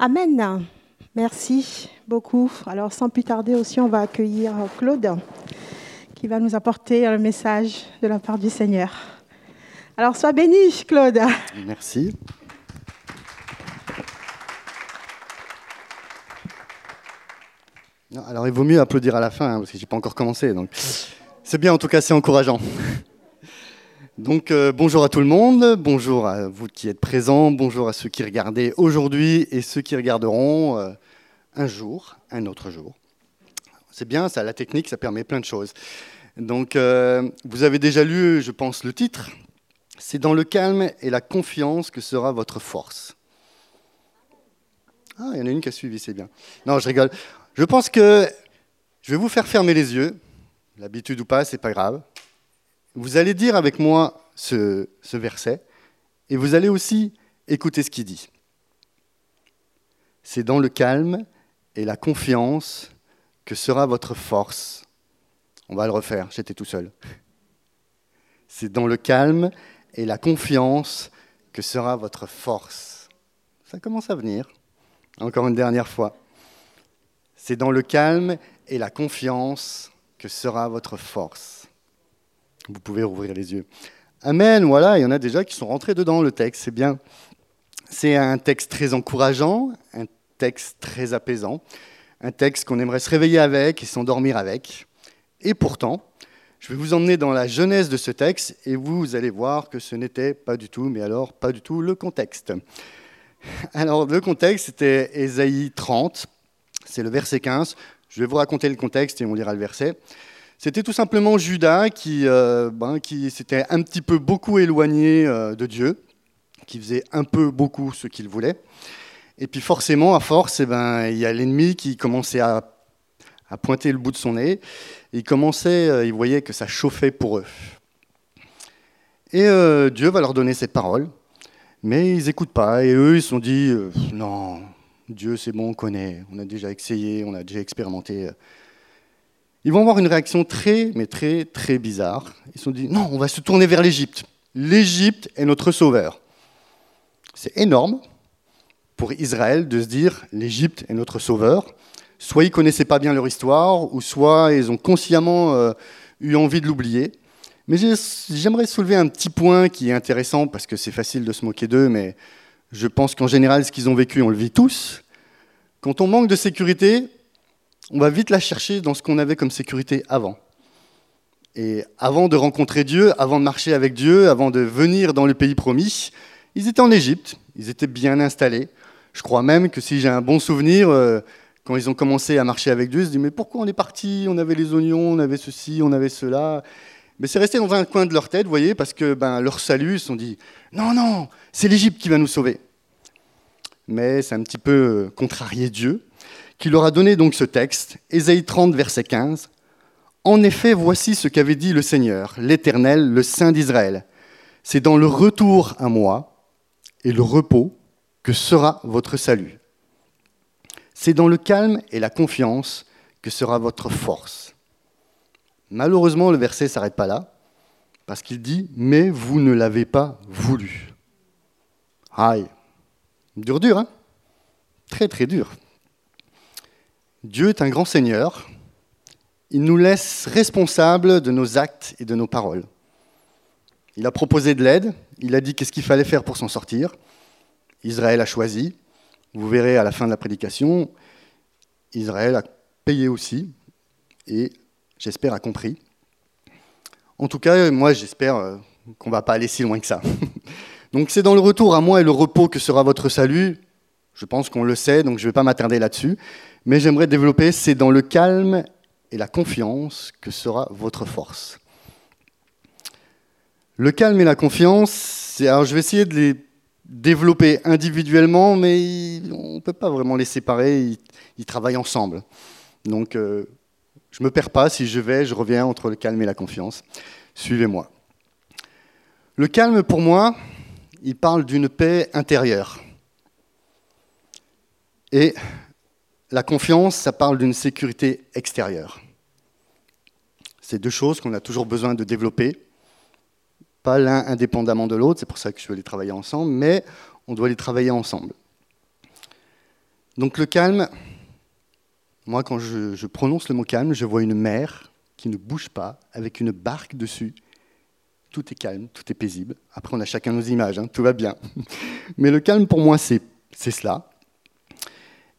Amen. Merci beaucoup. Alors sans plus tarder aussi, on va accueillir Claude qui va nous apporter le message de la part du Seigneur. Alors sois béni, Claude. Merci. alors il vaut mieux applaudir à la fin, hein, parce que j'ai pas encore commencé. C'est bien, en tout cas, c'est encourageant. Donc euh, bonjour à tout le monde, bonjour à vous qui êtes présents, bonjour à ceux qui regardaient aujourd'hui et ceux qui regarderont euh, un jour, un autre jour. C'est bien, ça, la technique, ça permet plein de choses. Donc euh, vous avez déjà lu, je pense, le titre. C'est dans le calme et la confiance que sera votre force. Ah, il y en a une qui a suivi, c'est bien. Non, je rigole. Je pense que je vais vous faire fermer les yeux. L'habitude ou pas, c'est pas grave. Vous allez dire avec moi ce, verset et vous allez aussi écouter ce qu'il dit. C'est dans le calme et la confiance que sera votre force. On va le refaire, j'étais tout seul. C'est dans le calme et la confiance que sera votre force. Ça commence à venir. Encore une dernière fois. C'est dans le calme et la confiance que sera votre force. Vous pouvez rouvrir les yeux. Amen, voilà, il y en a déjà qui sont rentrés dedans, le texte, c'est bien. C'est un texte très encourageant, un texte très apaisant, un texte qu'on aimerait se réveiller avec et s'endormir avec. Et pourtant, je vais vous emmener dans la jeunesse de ce texte et vous allez voir que ce n'était pas du tout, mais alors pas du tout le contexte. Alors le contexte, c'était Ésaïe 30, c'est le verset 15. Je vais vous raconter le contexte et on lira le verset. C'était tout simplement Judas qui, euh, ben, qui s'était un petit peu beaucoup éloigné euh, de Dieu, qui faisait un peu beaucoup ce qu'il voulait. Et puis forcément, à force, eh ben, il y a l'ennemi qui commençait à, pointer le bout de son nez. Il commençait, euh, il voyait que ça chauffait pour eux. Et Dieu va leur donner cette parole, mais ils n'écoutent pas. Et eux, ils se sont dit, non, Dieu, c'est bon, on connaît, on a déjà essayé, on a déjà expérimenté. Ils vont avoir une réaction très, mais très, très bizarre. Ils se sont dit, non, on va se tourner vers l'Égypte. L'Égypte est notre sauveur. C'est énorme pour Israël de se dire, l'Égypte est notre sauveur. Soit ils ne connaissaient pas bien leur histoire, ou soit ils ont consciemment euh, eu envie de l'oublier. Mais j'aimerais soulever un petit point qui est intéressant, parce que c'est facile de se moquer d'eux, mais je pense qu'en général, ce qu'ils ont vécu, on le vit tous. Quand on manque de sécurité, on va vite la chercher dans ce qu'on avait comme sécurité avant. Et avant de rencontrer Dieu, avant de marcher avec Dieu, avant de venir dans le pays promis, ils étaient en Égypte, ils étaient bien installés. Je crois même que si j'ai un bon souvenir, euh, quand ils ont commencé à marcher avec Dieu, ils se disent mais pourquoi on est parti? On avait les oignons, on avait ceci, on avait cela. Mais c'est resté dans un coin de leur tête, vous voyez, parce que ben, leur salut, ils se sont dit non, non, c'est l'Égypte qui va nous sauver. Mais c'est un petit peu contrarié Dieu, qui leur a donné donc ce texte, Ésaïe 30, verset 15. En effet, voici ce qu'avait dit le Seigneur, l'Éternel, le Saint d'Israël. C'est dans le retour à moi et le repos que sera votre salut. C'est dans le calme et la confiance que sera votre force. Malheureusement, le verset s'arrête pas là, parce qu'il dit Mais vous ne l'avez pas voulu. Aïe, dur, dur, hein? Très, très dur. Dieu est un grand Seigneur. Il nous laisse responsables de nos actes et de nos paroles. Il a proposé de l'aide, il a dit qu'est-ce qu'il fallait faire pour s'en sortir. Israël a choisi. Vous verrez à la fin de la prédication, Israël a payé aussi. Et j'espère, a compris. En tout cas, moi, j'espère euh, qu'on ne va pas aller si loin que ça. donc c'est dans le retour à moi et le repos que sera votre salut. Je pense qu'on le sait, donc je ne vais pas m'attarder là-dessus. Mais j'aimerais développer, c'est dans le calme et la confiance que sera votre force. Le calme et la confiance, alors je vais essayer de les développer individuellement, mais on ne peut pas vraiment les séparer, ils, travaillent ensemble. Donc euh, je ne me perds pas, si je vais, je reviens entre le calme et la confiance. Suivez-moi. Le calme, pour moi, il parle d'une paix intérieure. Et la confiance, ça parle d'une sécurité extérieure. C'est deux choses qu'on a toujours besoin de développer, pas l'un indépendamment de l'autre, c'est pour ça que je veux les travailler ensemble, mais on doit les travailler ensemble. Donc le calme, moi quand je, prononce le mot calme, je vois une mer qui ne bouge pas, avec une barque dessus. Tout est calme, tout est paisible. Après, on a chacun nos images, hein, tout va bien. Mais le calme, pour moi, c'est cela.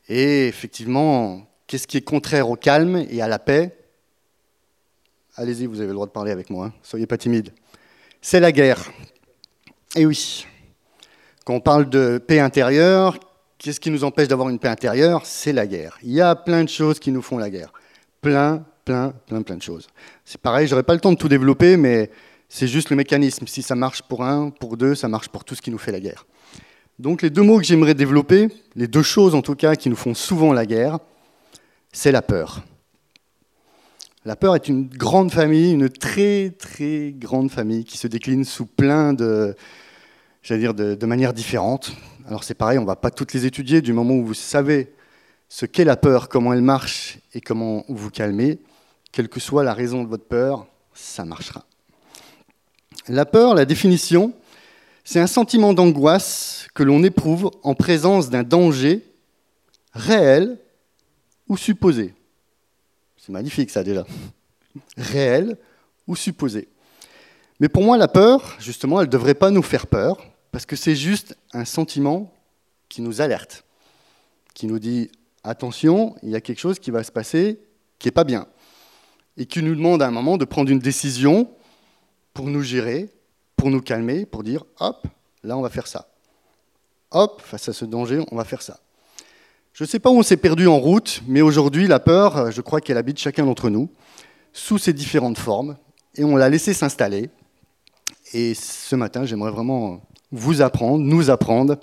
Et effectivement, qu'est-ce qui est contraire au calme et à la paix? Allez-y, vous avez le droit de parler avec moi, hein. soyez pas timide. C'est la guerre. Et oui, quand on parle de paix intérieure, qu'est-ce qui nous empêche d'avoir une paix intérieure? C'est la guerre. Il y a plein de choses qui nous font la guerre. Plein, plein, plein, plein de choses. C'est pareil, j'aurais pas le temps de tout développer, mais c'est juste le mécanisme. Si ça marche pour un, pour deux, ça marche pour tout ce qui nous fait la guerre. Donc les deux mots que j'aimerais développer, les deux choses en tout cas qui nous font souvent la guerre, c'est la peur. La peur est une grande famille, une très très grande famille qui se décline sous plein de, j'allais dire, de, manières différentes. Alors c'est pareil, on ne va pas toutes les étudier du moment où vous savez ce qu'est la peur, comment elle marche et comment vous calmer. Quelle que soit la raison de votre peur, ça marchera. La peur, la définition, c'est un sentiment d'angoisse que l'on éprouve en présence d'un danger réel ou supposé. C'est magnifique ça déjà. Réel ou supposé. Mais pour moi, la peur, justement, elle ne devrait pas nous faire peur, parce que c'est juste un sentiment qui nous alerte, qui nous dit attention, il y a quelque chose qui va se passer qui n'est pas bien, et qui nous demande à un moment de prendre une décision pour nous gérer, pour nous calmer, pour dire hop, là on va faire ça. Hop, face à ce danger, on va faire ça. Je ne sais pas où on s'est perdu en route, mais aujourd'hui, la peur, je crois qu'elle habite chacun d'entre nous, sous ses différentes formes, et on l'a laissé s'installer. Et ce matin, j'aimerais vraiment vous apprendre, nous apprendre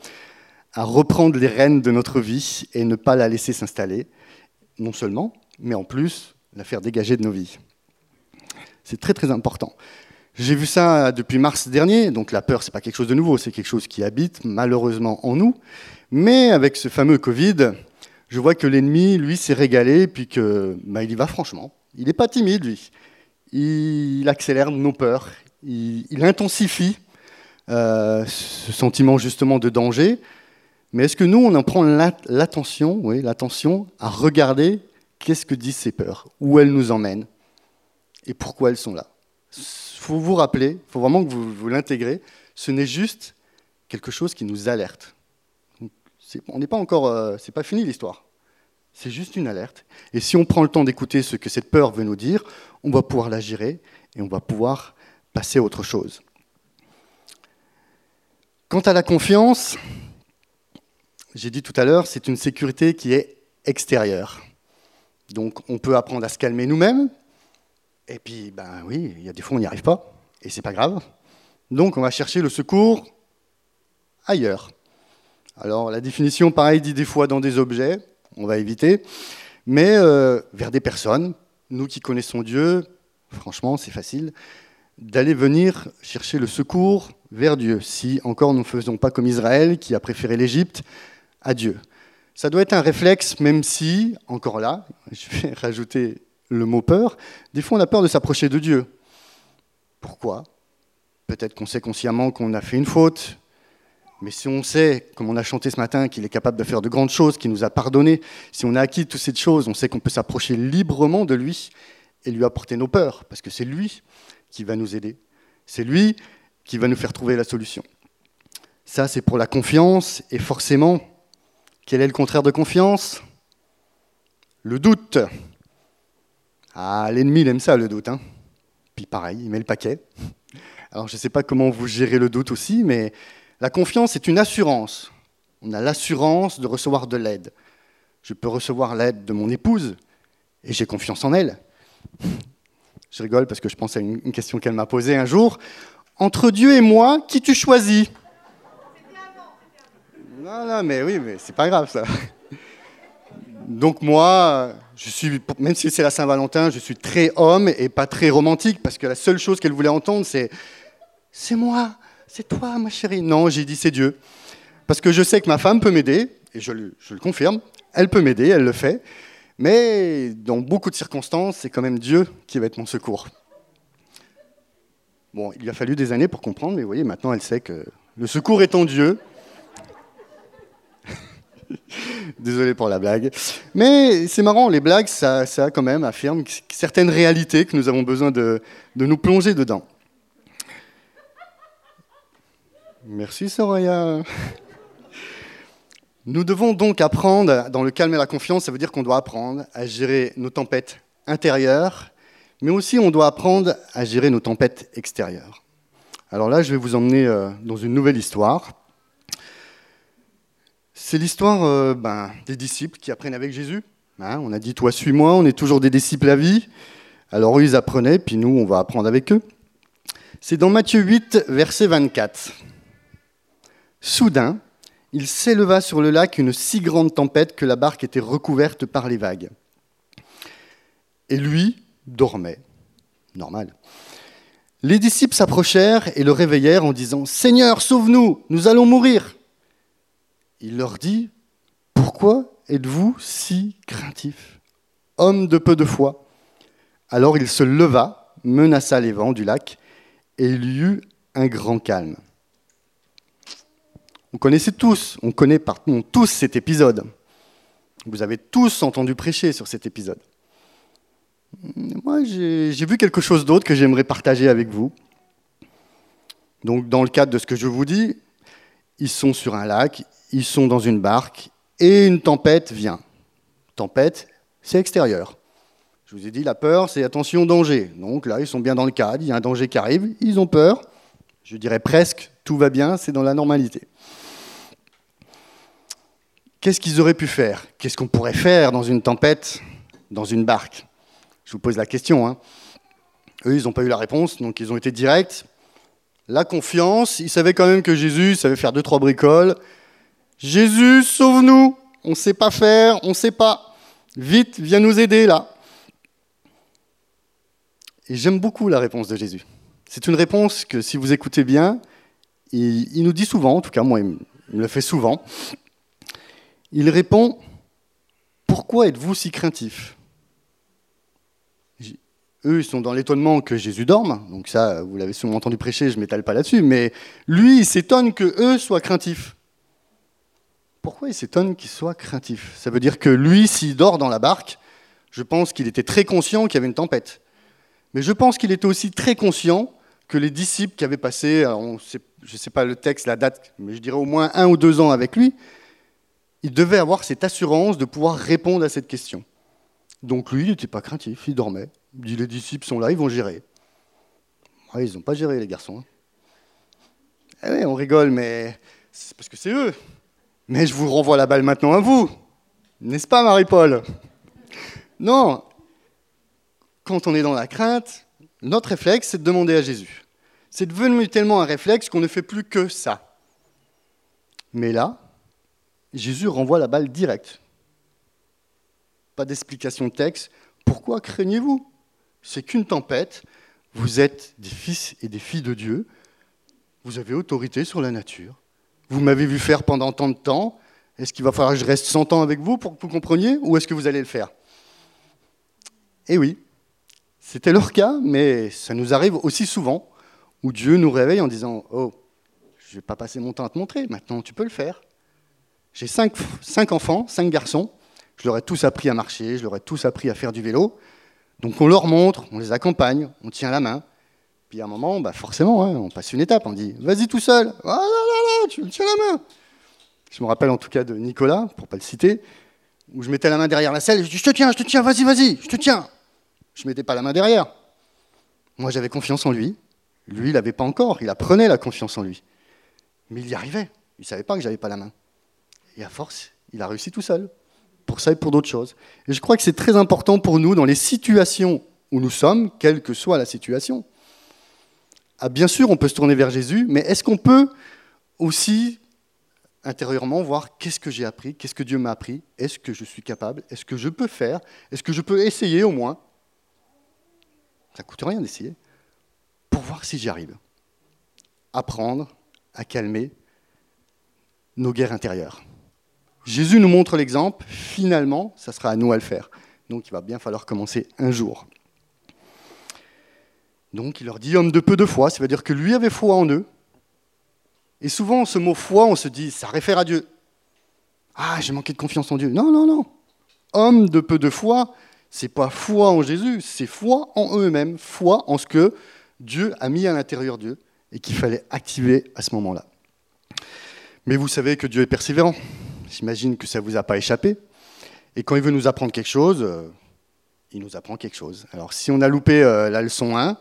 à reprendre les rênes de notre vie et ne pas la laisser s'installer, non seulement, mais en plus la faire dégager de nos vies. C'est très très important. J'ai vu ça depuis mars dernier, donc la peur, c'est pas quelque chose de nouveau, c'est quelque chose qui habite malheureusement en nous. Mais avec ce fameux Covid, je vois que l'ennemi, lui, s'est régalé, puis que bah, il y va franchement. Il n'est pas timide, lui. Il accélère nos peurs, il, intensifie euh, ce sentiment justement de danger. Mais est-ce que nous, on en prend l'attention, oui, l'attention à regarder qu'est-ce que disent ces peurs, où elles nous emmènent? Et pourquoi elles sont là? Faut vous rappeler, il faut vraiment que vous, vous l'intégrez, ce n'est juste quelque chose qui nous alerte. on n'est pas encore, euh, c'est pas fini l'histoire. C'est juste une alerte. Et si on prend le temps d'écouter ce que cette peur veut nous dire, on va pouvoir la gérer et on va pouvoir passer à autre chose. Quant à la confiance, j'ai dit tout à l'heure, c'est une sécurité qui est extérieure. Donc on peut apprendre à se calmer nous-mêmes, et puis, ben oui, il y a des fois on n'y arrive pas, et c'est pas grave. Donc on va chercher le secours ailleurs. Alors la définition, pareil, dit des fois dans des objets, on va éviter, mais euh, vers des personnes. Nous qui connaissons Dieu, franchement, c'est facile d'aller venir chercher le secours vers Dieu, si encore nous ne faisons pas comme Israël qui a préféré l'Égypte à Dieu. Ça doit être un réflexe, même si, encore là, je vais rajouter le mot peur, des fois on a peur de s'approcher de Dieu. Pourquoi? Peut-être qu'on sait consciemment qu'on a fait une faute, mais si on sait, comme on a chanté ce matin, qu'il est capable de faire de grandes choses, qu'il nous a pardonné, si on a acquis toutes ces choses, on sait qu'on peut s'approcher librement de lui et lui apporter nos peurs, parce que c'est lui qui va nous aider. C'est lui qui va nous faire trouver la solution. Ça, c'est pour la confiance, et forcément, quel est le contraire de confiance? Le doute. Ah, l'ennemi, il aime ça, le doute. Hein. Puis pareil, il met le paquet. Alors, je ne sais pas comment vous gérez le doute aussi, mais la confiance est une assurance. On a l'assurance de recevoir de l'aide. Je peux recevoir l'aide de mon épouse, et j'ai confiance en elle. Je rigole parce que je pense à une question qu'elle m'a posée un jour. Entre Dieu et moi, qui tu choisis? Non, non, mais oui, mais c'est pas grave ça. Donc moi, même si c'est la Saint-Valentin, je suis très homme et pas très romantique parce que la seule chose qu'elle voulait entendre, c'est c'est moi, c'est toi, ma chérie. Non, j'ai dit c'est Dieu. Parce que je sais que ma femme peut m'aider, et je, je, le confirme, elle peut m'aider, elle le fait. Mais dans beaucoup de circonstances, c'est quand même Dieu qui va être mon secours. Bon, il a fallu des années pour comprendre, mais vous voyez, maintenant elle sait que le secours est en Dieu. Désolé pour la blague. Mais c'est marrant, les blagues, ça, ça quand même affirme certaines réalités que nous avons besoin de, de nous plonger dedans. Merci Soraya. Nous devons donc apprendre, dans le calme et la confiance, ça veut dire qu'on doit apprendre à gérer nos tempêtes intérieures, mais aussi on doit apprendre à gérer nos tempêtes extérieures. Alors là, je vais vous emmener euh, dans une nouvelle histoire. C'est l'histoire euh, ben, des disciples qui apprennent avec Jésus. Hein, on a dit, toi suis-moi, on est toujours des disciples à vie. Alors eux, ils apprenaient, puis nous, on va apprendre avec eux. C'est dans Matthieu 8, verset 24. Soudain, il s'éleva sur le lac une si grande tempête que la barque était recouverte par les vagues. Et lui dormait. Normal. Les disciples s'approchèrent et le réveillèrent en disant Seigneur, sauve-nous, nous allons mourir. Il leur dit Pourquoi êtes-vous si craintifs Homme de peu de foi. Alors il se leva, menaça les vents du lac, et il y eut un grand calme. Vous connaissez tous, on connaît pardon, tous cet épisode. Vous avez tous entendu prêcher sur cet épisode. Moi, j'ai vu quelque chose d'autre que j'aimerais partager avec vous. Donc, dans le cadre de ce que je vous dis, ils sont sur un lac, ils sont dans une barque, et une tempête vient. Tempête, c'est extérieur. Je vous ai dit, la peur, c'est attention, danger. Donc là, ils sont bien dans le cadre, il y a un danger qui arrive, ils ont peur. Je dirais presque, tout va bien, c'est dans la normalité. Qu'est-ce qu'ils auraient pu faire? Qu'est-ce qu'on pourrait faire dans une tempête, dans une barque? Je vous pose la question. Hein. Eux, ils n'ont pas eu la réponse, donc ils ont été directs. La confiance, ils savaient quand même que Jésus savait faire deux, trois bricoles. Jésus, sauve-nous On ne sait pas faire, on ne sait pas. Vite, viens nous aider là. Et j'aime beaucoup la réponse de Jésus. C'est une réponse que, si vous écoutez bien, il, nous dit souvent, en tout cas moi, il me le fait souvent, il répond Pourquoi êtes-vous si craintifs Eux, ils sont dans l'étonnement que Jésus dorme, donc ça, vous l'avez sûrement entendu prêcher, je ne m'étale pas là-dessus, mais lui, il s'étonne que eux soient craintifs. Pourquoi il s'étonne qu'ils soient craintifs Ça veut dire que lui, s'il dort dans la barque, je pense qu'il était très conscient qu'il y avait une tempête. Mais je pense qu'il était aussi très conscient que les disciples qui avaient passé, je ne sais pas le texte, la date, mais je dirais au moins un ou deux ans avec lui, il devait avoir cette assurance de pouvoir répondre à cette question. Donc lui, il n'était pas craintif, il dormait. Il dit les disciples sont là, ils vont gérer. ils n'ont pas géré, les garçons. Hein. Eh oui, on rigole, mais c'est parce que c'est eux. Mais je vous renvoie la balle maintenant à vous. N'est-ce pas, Marie-Paul? Non. Quand on est dans la crainte, notre réflexe, c'est de demander à Jésus. C'est devenu tellement un réflexe qu'on ne fait plus que ça. Mais là, Jésus renvoie la balle directe. Pas d'explication de texte. Pourquoi craignez-vous? C'est qu'une tempête. Vous êtes des fils et des filles de Dieu. Vous avez autorité sur la nature. Vous m'avez vu faire pendant tant de temps. Est-ce qu'il va falloir que je reste 100 ans avec vous pour que vous compreniez Ou est-ce que vous allez le faire? Eh oui, c'était leur cas, mais ça nous arrive aussi souvent où Dieu nous réveille en disant Oh, je ne vais pas passer mon temps à te montrer, maintenant tu peux le faire. J'ai cinq, enfants, cinq garçons. Je leur ai tous appris à marcher, je leur ai tous appris à faire du vélo. Donc on leur montre, on les accompagne, on tient la main. Puis à un moment, bah forcément, hein, on passe une étape, on dit vas-y tout seul, ah là là là, Je me rappelle en tout cas de Nicolas, pour pas le citer, où je mettais la main derrière la selle, je dis je te tiens, je te tiens, vas-y, vas-y, je te tiens. Je mettais pas la main derrière. Moi j'avais confiance en lui, lui il n'avait pas encore, il apprenait la confiance en lui. Mais il y arrivait, il ne savait pas que j'avais pas la main. Et à force, il a réussi tout seul, pour ça et pour d'autres choses. Et je crois que c'est très important pour nous, dans les situations où nous sommes, quelle que soit la situation. Ah, bien sûr, on peut se tourner vers Jésus, mais est-ce qu'on peut aussi intérieurement voir qu'est-ce que j'ai appris, qu'est-ce que Dieu m'a appris, est-ce que je suis capable, est-ce que je peux faire, est-ce que je peux essayer au moins Ça ne coûte rien d'essayer, pour voir si j'y arrive. Apprendre à calmer nos guerres intérieures. Jésus nous montre l'exemple, finalement, ça sera à nous à le faire. Donc il va bien falloir commencer un jour. Donc il leur dit homme de peu de foi, ça veut dire que lui avait foi en eux. Et souvent, ce mot foi, on se dit, ça réfère à Dieu. Ah, j'ai manqué de confiance en Dieu. Non, non, non. Homme de peu de foi, c'est pas foi en Jésus, c'est foi en eux-mêmes, foi en ce que Dieu a mis à l'intérieur d'eux et qu'il fallait activer à ce moment-là. Mais vous savez que Dieu est persévérant. J'imagine que ça ne vous a pas échappé. Et quand il veut nous apprendre quelque chose, euh, il nous apprend quelque chose. Alors si on a loupé euh, la leçon 1,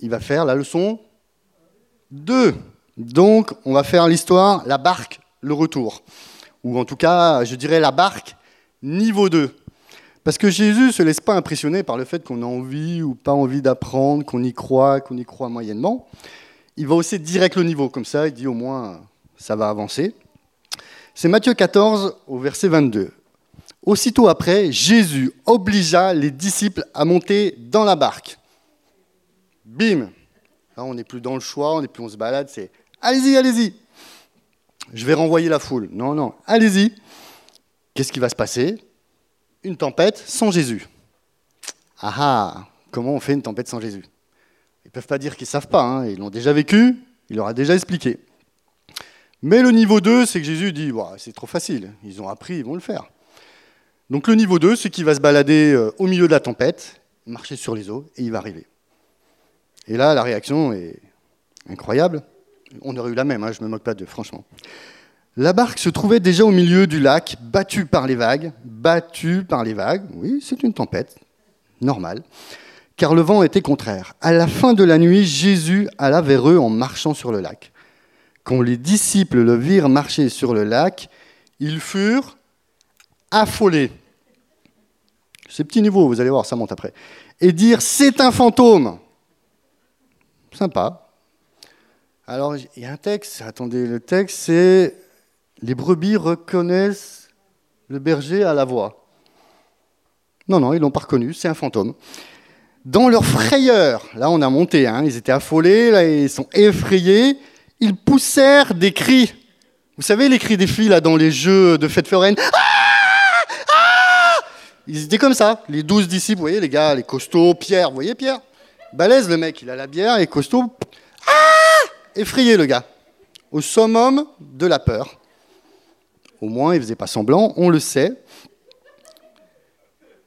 il va faire la leçon 2. Donc on va faire l'histoire, la barque, le retour. Ou en tout cas, je dirais la barque niveau 2. Parce que Jésus ne se laisse pas impressionner par le fait qu'on a envie ou pas envie d'apprendre, qu'on y croit, qu'on y croit moyennement. Il va aussi direct le niveau, comme ça, il dit au moins ça va avancer. C'est Matthieu 14 au verset 22. Aussitôt après, Jésus obligea les disciples à monter dans la barque. Bim on n'est plus dans le choix, on n'est plus on se balade, c'est allez-y, allez-y. Je vais renvoyer la foule. Non, non, allez-y. Qu'est-ce qui va se passer? Une tempête sans Jésus. Ah ah Comment on fait une tempête sans Jésus? Ils ne peuvent pas dire qu'ils ne savent pas, hein. ils l'ont déjà vécu, il leur a déjà expliqué. Mais le niveau 2, c'est que Jésus dit c'est trop facile, ils ont appris, ils vont le faire. Donc le niveau 2, c'est qu'il va se balader euh, au milieu de la tempête, marcher sur les eaux, et il va arriver. Et là, la réaction est incroyable. On aurait eu la même, hein, je ne me moque pas d'eux, franchement. La barque se trouvait déjà au milieu du lac, battue par les vagues. Battue par les vagues, oui, c'est une tempête, normale, car le vent était contraire. À la fin de la nuit, Jésus alla vers eux en marchant sur le lac. Quand les disciples le virent marcher sur le lac, ils furent affolés. C'est petit niveau, vous allez voir, ça monte après. Et dire c'est un fantôme. Sympa. Alors, il y a un texte, attendez, le texte, c'est les brebis reconnaissent le berger à la voix. Non, non, ils l'ont pas reconnu, c'est un fantôme. Dans leur frayeur, là on a monté, hein, ils étaient affolés, là ils sont effrayés, ils poussèrent des cris. Vous savez les cris des filles là dans les jeux de fête foraine ah ah Ils étaient comme ça, les douze disciples, vous voyez les gars, les costauds, Pierre, vous voyez Pierre? Balèze le mec, il a la bière et costaud. Effrayé le gars, au summum de la peur. Au moins, il faisait pas semblant, on le sait.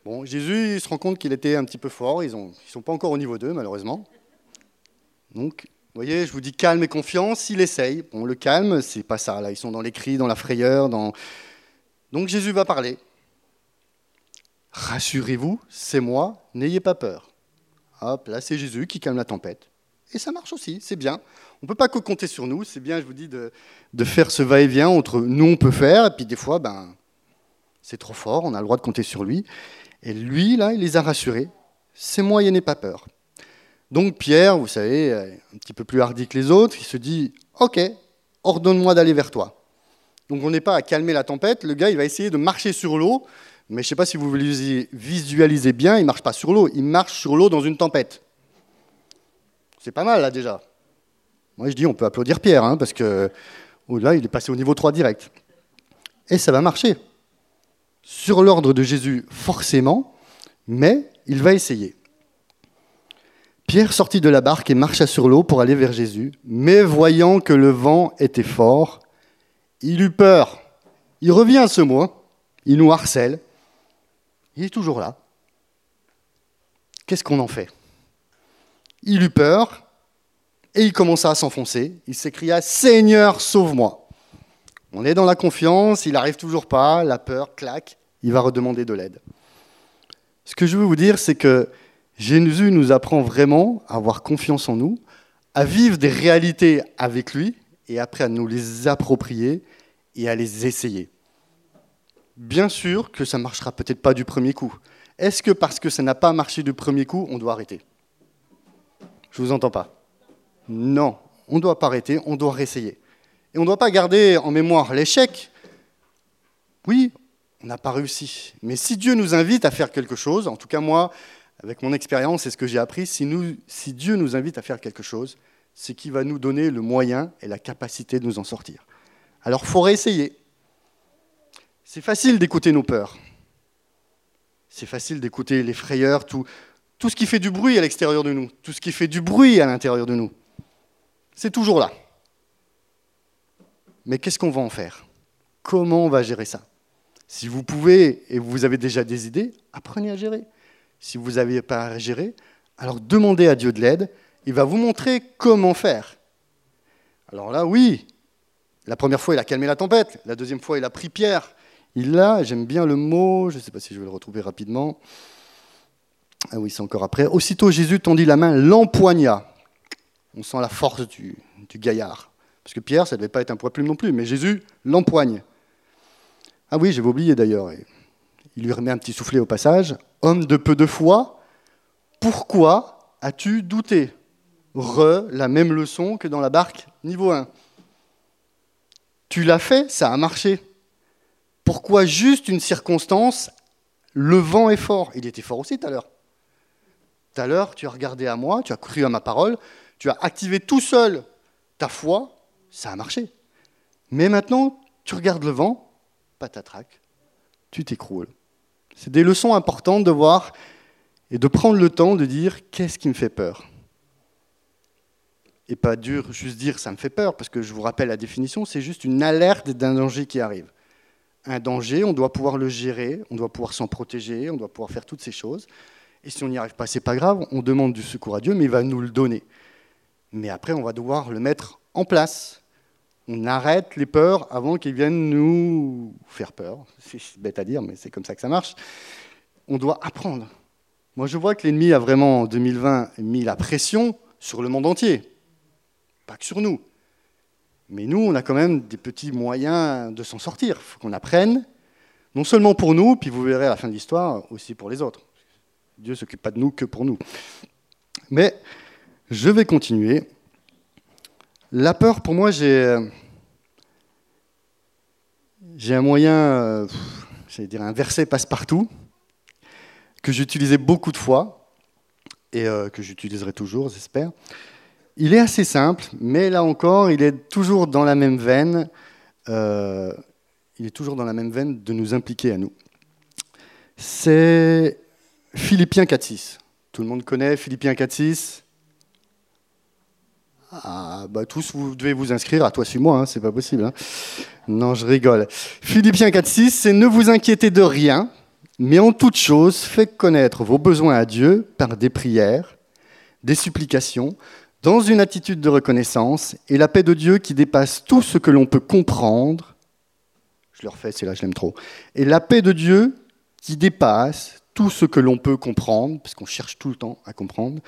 Bon, Jésus, il se rend compte qu'il était un petit peu fort. Ils ne sont pas encore au niveau 2, malheureusement. Donc, vous voyez, je vous dis calme et confiance, il essaye. Bon, le calme, c'est pas ça. Là, ils sont dans les cris, dans la frayeur. Dans... Donc Jésus va parler. Rassurez-vous, c'est moi, n'ayez pas peur. Hop, là, c'est Jésus qui calme la tempête. Et ça marche aussi, c'est bien. On ne peut pas que compter sur nous, c'est bien, je vous dis, de, faire ce va-et-vient entre nous, on peut faire, et puis des fois, ben, c'est trop fort, on a le droit de compter sur lui. Et lui, là, il les a rassurés. C'est moi, il n'ayez pas peur. Donc Pierre, vous savez, un petit peu plus hardi que les autres, il se dit Ok, ordonne-moi d'aller vers toi. Donc on n'est pas à calmer la tempête, le gars il va essayer de marcher sur l'eau, mais je ne sais pas si vous visualisez bien, il ne marche pas sur l'eau, il marche sur l'eau dans une tempête. C'est pas mal là déjà. Moi je dis on peut applaudir Pierre, hein, parce que oh, là il est passé au niveau 3 direct. Et ça va marcher. Sur l'ordre de Jésus, forcément, mais il va essayer. Pierre sortit de la barque et marcha sur l'eau pour aller vers Jésus, mais voyant que le vent était fort, il eut peur. Il revient à ce mot, il nous harcèle, il est toujours là. Qu'est-ce qu'on en fait? Il eut peur et il commença à s'enfoncer. Il s'écria Seigneur, sauve-moi. On est dans la confiance, il n'arrive toujours pas, la peur claque, il va redemander de l'aide. Ce que je veux vous dire, c'est que Jésus nous apprend vraiment à avoir confiance en nous, à vivre des réalités avec lui et après à nous les approprier et à les essayer. Bien sûr que ça ne marchera peut-être pas du premier coup. Est-ce que parce que ça n'a pas marché du premier coup, on doit arrêter? Je ne vous entends pas. Non, on ne doit pas arrêter, on doit réessayer. Et on ne doit pas garder en mémoire l'échec. Oui, on n'a pas réussi. Mais si Dieu nous invite à faire quelque chose, en tout cas moi, avec mon expérience et ce que j'ai appris, si, Dieu nous invite à faire quelque chose, c'est qu'il va nous donner le moyen et la capacité de nous en sortir. Alors, il faut réessayer. C'est facile d'écouter nos peurs. C'est facile d'écouter les frayeurs, tout, tout ce qui fait du bruit à l'extérieur de nous, tout ce qui fait du bruit à l'intérieur de nous. C'est toujours là. Mais qu'est-ce qu'on va en faire? Comment on va gérer ça? Si vous pouvez et vous avez déjà des idées, apprenez à gérer. Si vous n'avez pas à gérer, alors demandez à Dieu de l'aide. Il va vous montrer comment faire. Alors là, oui, la première fois, il a calmé la tempête. La deuxième fois, il a pris Pierre. Il l'a, j'aime bien le mot, je ne sais pas si je vais le retrouver rapidement. Ah oui, c'est encore après. Aussitôt Jésus tendit la main, l'empoigna. On sent la force du, gaillard. Parce que Pierre, ça ne devait pas être un poids plume non plus, mais Jésus l'empoigne. Ah oui, j'avais oublié d'ailleurs. Il lui remet un petit soufflet au passage. Homme de peu de foi, pourquoi as-tu douté? Re, la même leçon que dans la barque niveau 1. Tu l'as fait, ça a marché. Pourquoi juste une circonstance? Le vent est fort. Il était fort aussi tout à l'heure. À l'heure, tu as regardé à moi, tu as cru à ma parole, tu as activé tout seul ta foi, ça a marché. Mais maintenant, tu regardes le vent, patatrac, tu t'écroules. C'est des leçons importantes de voir et de prendre le temps de dire qu'est-ce qui me fait peur? Et pas dur, juste dire ça me fait peur, parce que je vous rappelle la définition, c'est juste une alerte d'un danger qui arrive. Un danger, on doit pouvoir le gérer, on doit pouvoir s'en protéger, on doit pouvoir faire toutes ces choses. Et si on n'y arrive pas, c'est pas grave, on demande du secours à Dieu, mais il va nous le donner. Mais après, on va devoir le mettre en place. On arrête les peurs avant qu'elles viennent nous faire peur. C'est bête à dire, mais c'est comme ça que ça marche. On doit apprendre. Moi, je vois que l'ennemi a vraiment, en 2020, mis la pression sur le monde entier. Pas que sur nous. Mais nous, on a quand même des petits moyens de s'en sortir. Il faut qu'on apprenne, non seulement pour nous, puis vous verrez à la fin de l'histoire, aussi pour les autres. Dieu ne s'occupe pas de nous que pour nous. Mais je vais continuer. La peur, pour moi, j'ai, j'ai un moyen, euh, j'allais dire un verset passe-partout, que j'utilisais beaucoup de fois et euh, que j'utiliserai toujours, j'espère. Il est assez simple, mais là encore, il est toujours dans la même veine. Euh, il est toujours dans la même veine de nous impliquer à nous. C'est Philippiens 4.6. Tout le monde connaît Philippiens 4.6 ah, bah, tous, vous devez vous inscrire. À toi, suis-moi, hein, c'est pas possible. Hein. Non, je rigole. Philippiens 4.6, c'est ne vous inquiétez de rien, mais en toute chose, faites connaître vos besoins à Dieu par des prières, des supplications, dans une attitude de reconnaissance, et la paix de Dieu qui dépasse tout ce que l'on peut comprendre. Je le refais, c'est là, je l'aime trop. Et la paix de Dieu qui dépasse tout ce que l'on peut comprendre, parce qu'on cherche tout le temps à comprendre,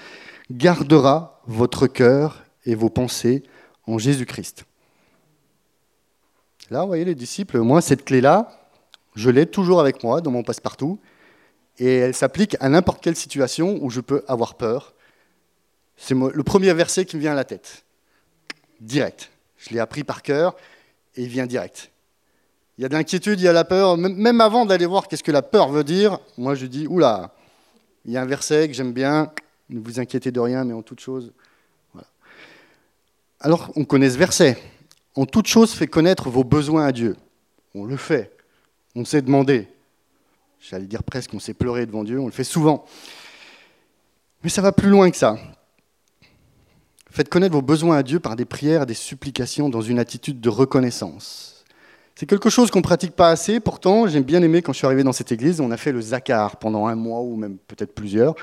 gardera votre cœur et vos pensées en Jésus-Christ. Là, vous voyez les disciples, moi, cette clé-là, je l'ai toujours avec moi dans mon passe-partout, et elle s'applique à n'importe quelle situation où je peux avoir peur. C'est le premier verset qui me vient à la tête. Direct. Je l'ai appris par cœur, et il vient direct. Il y a de l'inquiétude, il y a la peur. Même avant d'aller voir qu'est-ce que la peur veut dire, moi je dis, oula, il y a un verset que j'aime bien, ne vous inquiétez de rien, mais en toute chose. Alors on connaît ce verset. En toute chose, fait connaître vos besoins à Dieu. On le fait. On sait demander. J'allais dire presque, on sait pleurer devant Dieu, on le fait souvent. Mais ça va plus loin que ça. Faites connaître vos besoins à Dieu par des prières, des supplications, dans une attitude de reconnaissance. C'est quelque chose qu'on ne pratique pas assez. Pourtant, j'ai bien aimé quand je suis arrivé dans cette église, on a fait le Zakar pendant un mois ou même peut-être plusieurs.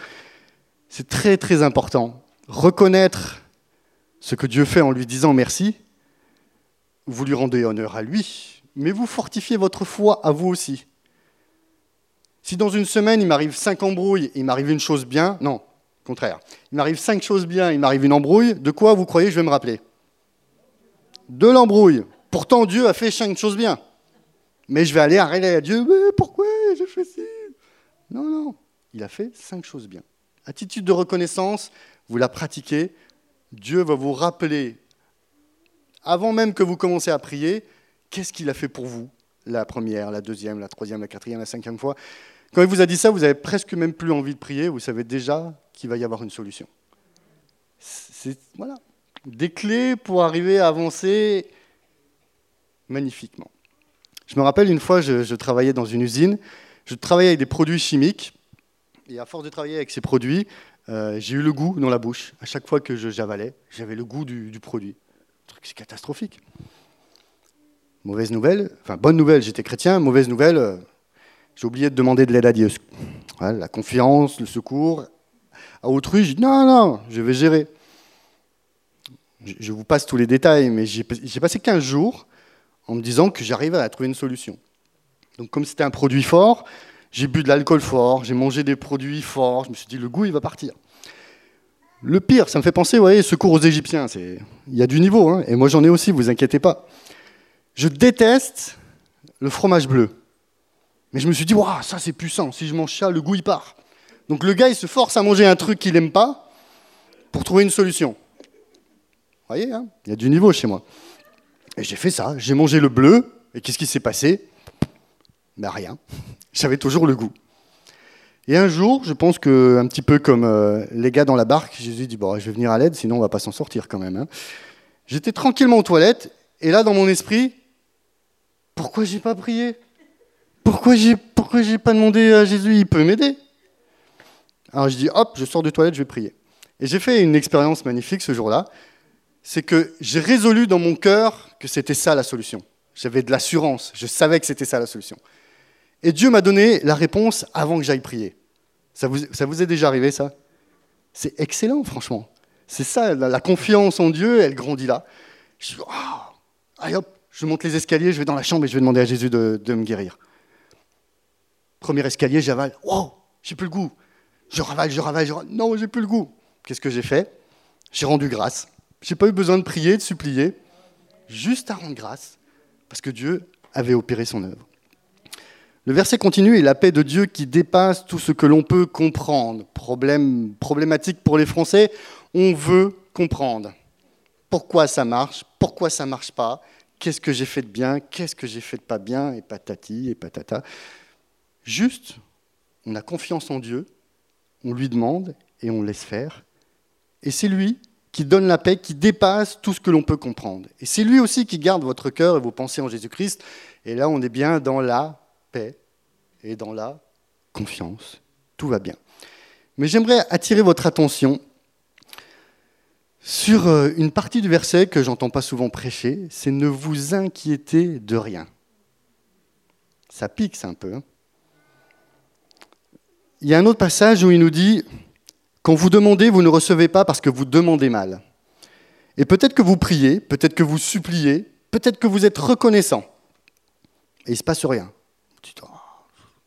C'est très très important. Reconnaître ce que Dieu fait en lui disant merci, vous lui rendez honneur à lui, mais vous fortifiez votre foi à vous aussi. Si dans une semaine, il m'arrive cinq embrouilles il m'arrive une chose bien, non, contraire. Il m'arrive cinq choses bien, il m'arrive une embrouille, de quoi vous croyez je vais me rappeler? De l'embrouille. Pourtant, Dieu a fait cinq choses bien. Mais je vais aller arrêter à Dieu, mais pourquoi j'ai fait ci? Non, non, il a fait cinq choses bien. Attitude de reconnaissance, vous la pratiquez, Dieu va vous rappeler, avant même que vous commencez à prier, qu'est-ce qu'il a fait pour vous la première, la deuxième, la troisième, la quatrième, la cinquième fois. Quand il vous a dit ça, vous avez presque même plus envie de prier, vous savez déjà qu'il va y avoir une solution. C'est voilà, des clés pour arriver à avancer magnifiquement. Je me rappelle une fois, je, travaillais dans une usine, je travaillais avec des produits chimiques, et à force de travailler avec ces produits, euh, j'ai eu le goût dans la bouche. À chaque fois que je javalais, j'avais le goût du, produit. C'est catastrophique. Mauvaise nouvelle, enfin bonne nouvelle, j'étais chrétien, mauvaise nouvelle, euh, j'ai oublié de demander de l'aide à Dieu. La confiance, le secours. À autrui, je dis non, non, je vais gérer. Je vous passe tous les détails, mais j'ai passé 15 jours en me disant que j'arrivais à trouver une solution. Donc comme c'était un produit fort, j'ai bu de l'alcool fort, j'ai mangé des produits forts, je me suis dit le goût il va partir. Le pire, ça me fait penser, vous voyez, secours aux Égyptiens, il y a du niveau, hein, et moi j'en ai aussi, vous inquiétez pas. Je déteste le fromage bleu. Mais je me suis dit, waouh, ça c'est puissant, si je mange ça, le goût il part. Donc le gars il se force à manger un truc qu'il n'aime pas pour trouver une solution. Vous voyez, hein, il y a du niveau chez moi. Et j'ai fait ça, j'ai mangé le bleu, et qu'est-ce qui s'est passé? Ben rien, j'avais toujours le goût. Et un jour, je pense que un petit peu comme euh, les gars dans la barque, Jésus dit bon, je vais venir à l'aide, sinon on va pas s'en sortir quand même. Hein. J'étais tranquillement aux toilettes, et là, dans mon esprit, pourquoi j'ai pas prié? Pourquoi j'ai pourquoi j'ai pas demandé à Jésus, il peut m'aider? Alors je dis hop, je sors des toilettes, je vais prier. Et j'ai fait une expérience magnifique ce jour-là, c'est que j'ai résolu dans mon cœur que c'était ça la solution. J'avais de l'assurance, je savais que c'était ça la solution. Et Dieu m'a donné la réponse avant que j'aille prier. Ça vous, ça vous est déjà arrivé, ça? C'est excellent, franchement. C'est ça, la, confiance en Dieu, elle grandit là. Je oh, allez hop, je monte les escaliers, je vais dans la chambre et je vais demander à Jésus de, me guérir. Premier escalier, j'avale. Wow, j'ai plus le goût. Je ravale, je ravale, je ravale. Non, j'ai plus le goût. Qu'est-ce que j'ai fait? J'ai rendu grâce. J'ai pas eu besoin de prier, de supplier, juste à rendre grâce, parce que Dieu avait opéré son œuvre. Le verset continue, et la paix de Dieu qui dépasse tout ce que l'on peut comprendre. Problème, problématique pour les Français, on veut comprendre. Pourquoi ça marche Pourquoi ça ne marche pas Qu'est-ce que j'ai fait de bien Qu'est-ce que j'ai fait de pas bien Et patati et patata. Juste, on a confiance en Dieu, on lui demande et on laisse faire. Et c'est lui qui donne la paix, qui dépasse tout ce que l'on peut comprendre. Et c'est lui aussi qui garde votre cœur et vos pensées en Jésus-Christ. Et là, on est bien dans la paix et dans la confiance. Tout va bien. Mais j'aimerais attirer votre attention sur euh, une partie du verset que j'entends pas souvent prêcher, c'est ne vous inquiétez de rien. Ça pique, un peu. Hein. il y a un autre passage où il nous dit quand vous demandez, vous ne recevez pas parce que vous demandez mal. Et peut-être que vous priez, peut-être que vous suppliez, peut-être que vous êtes reconnaissant. Et il ne se passe rien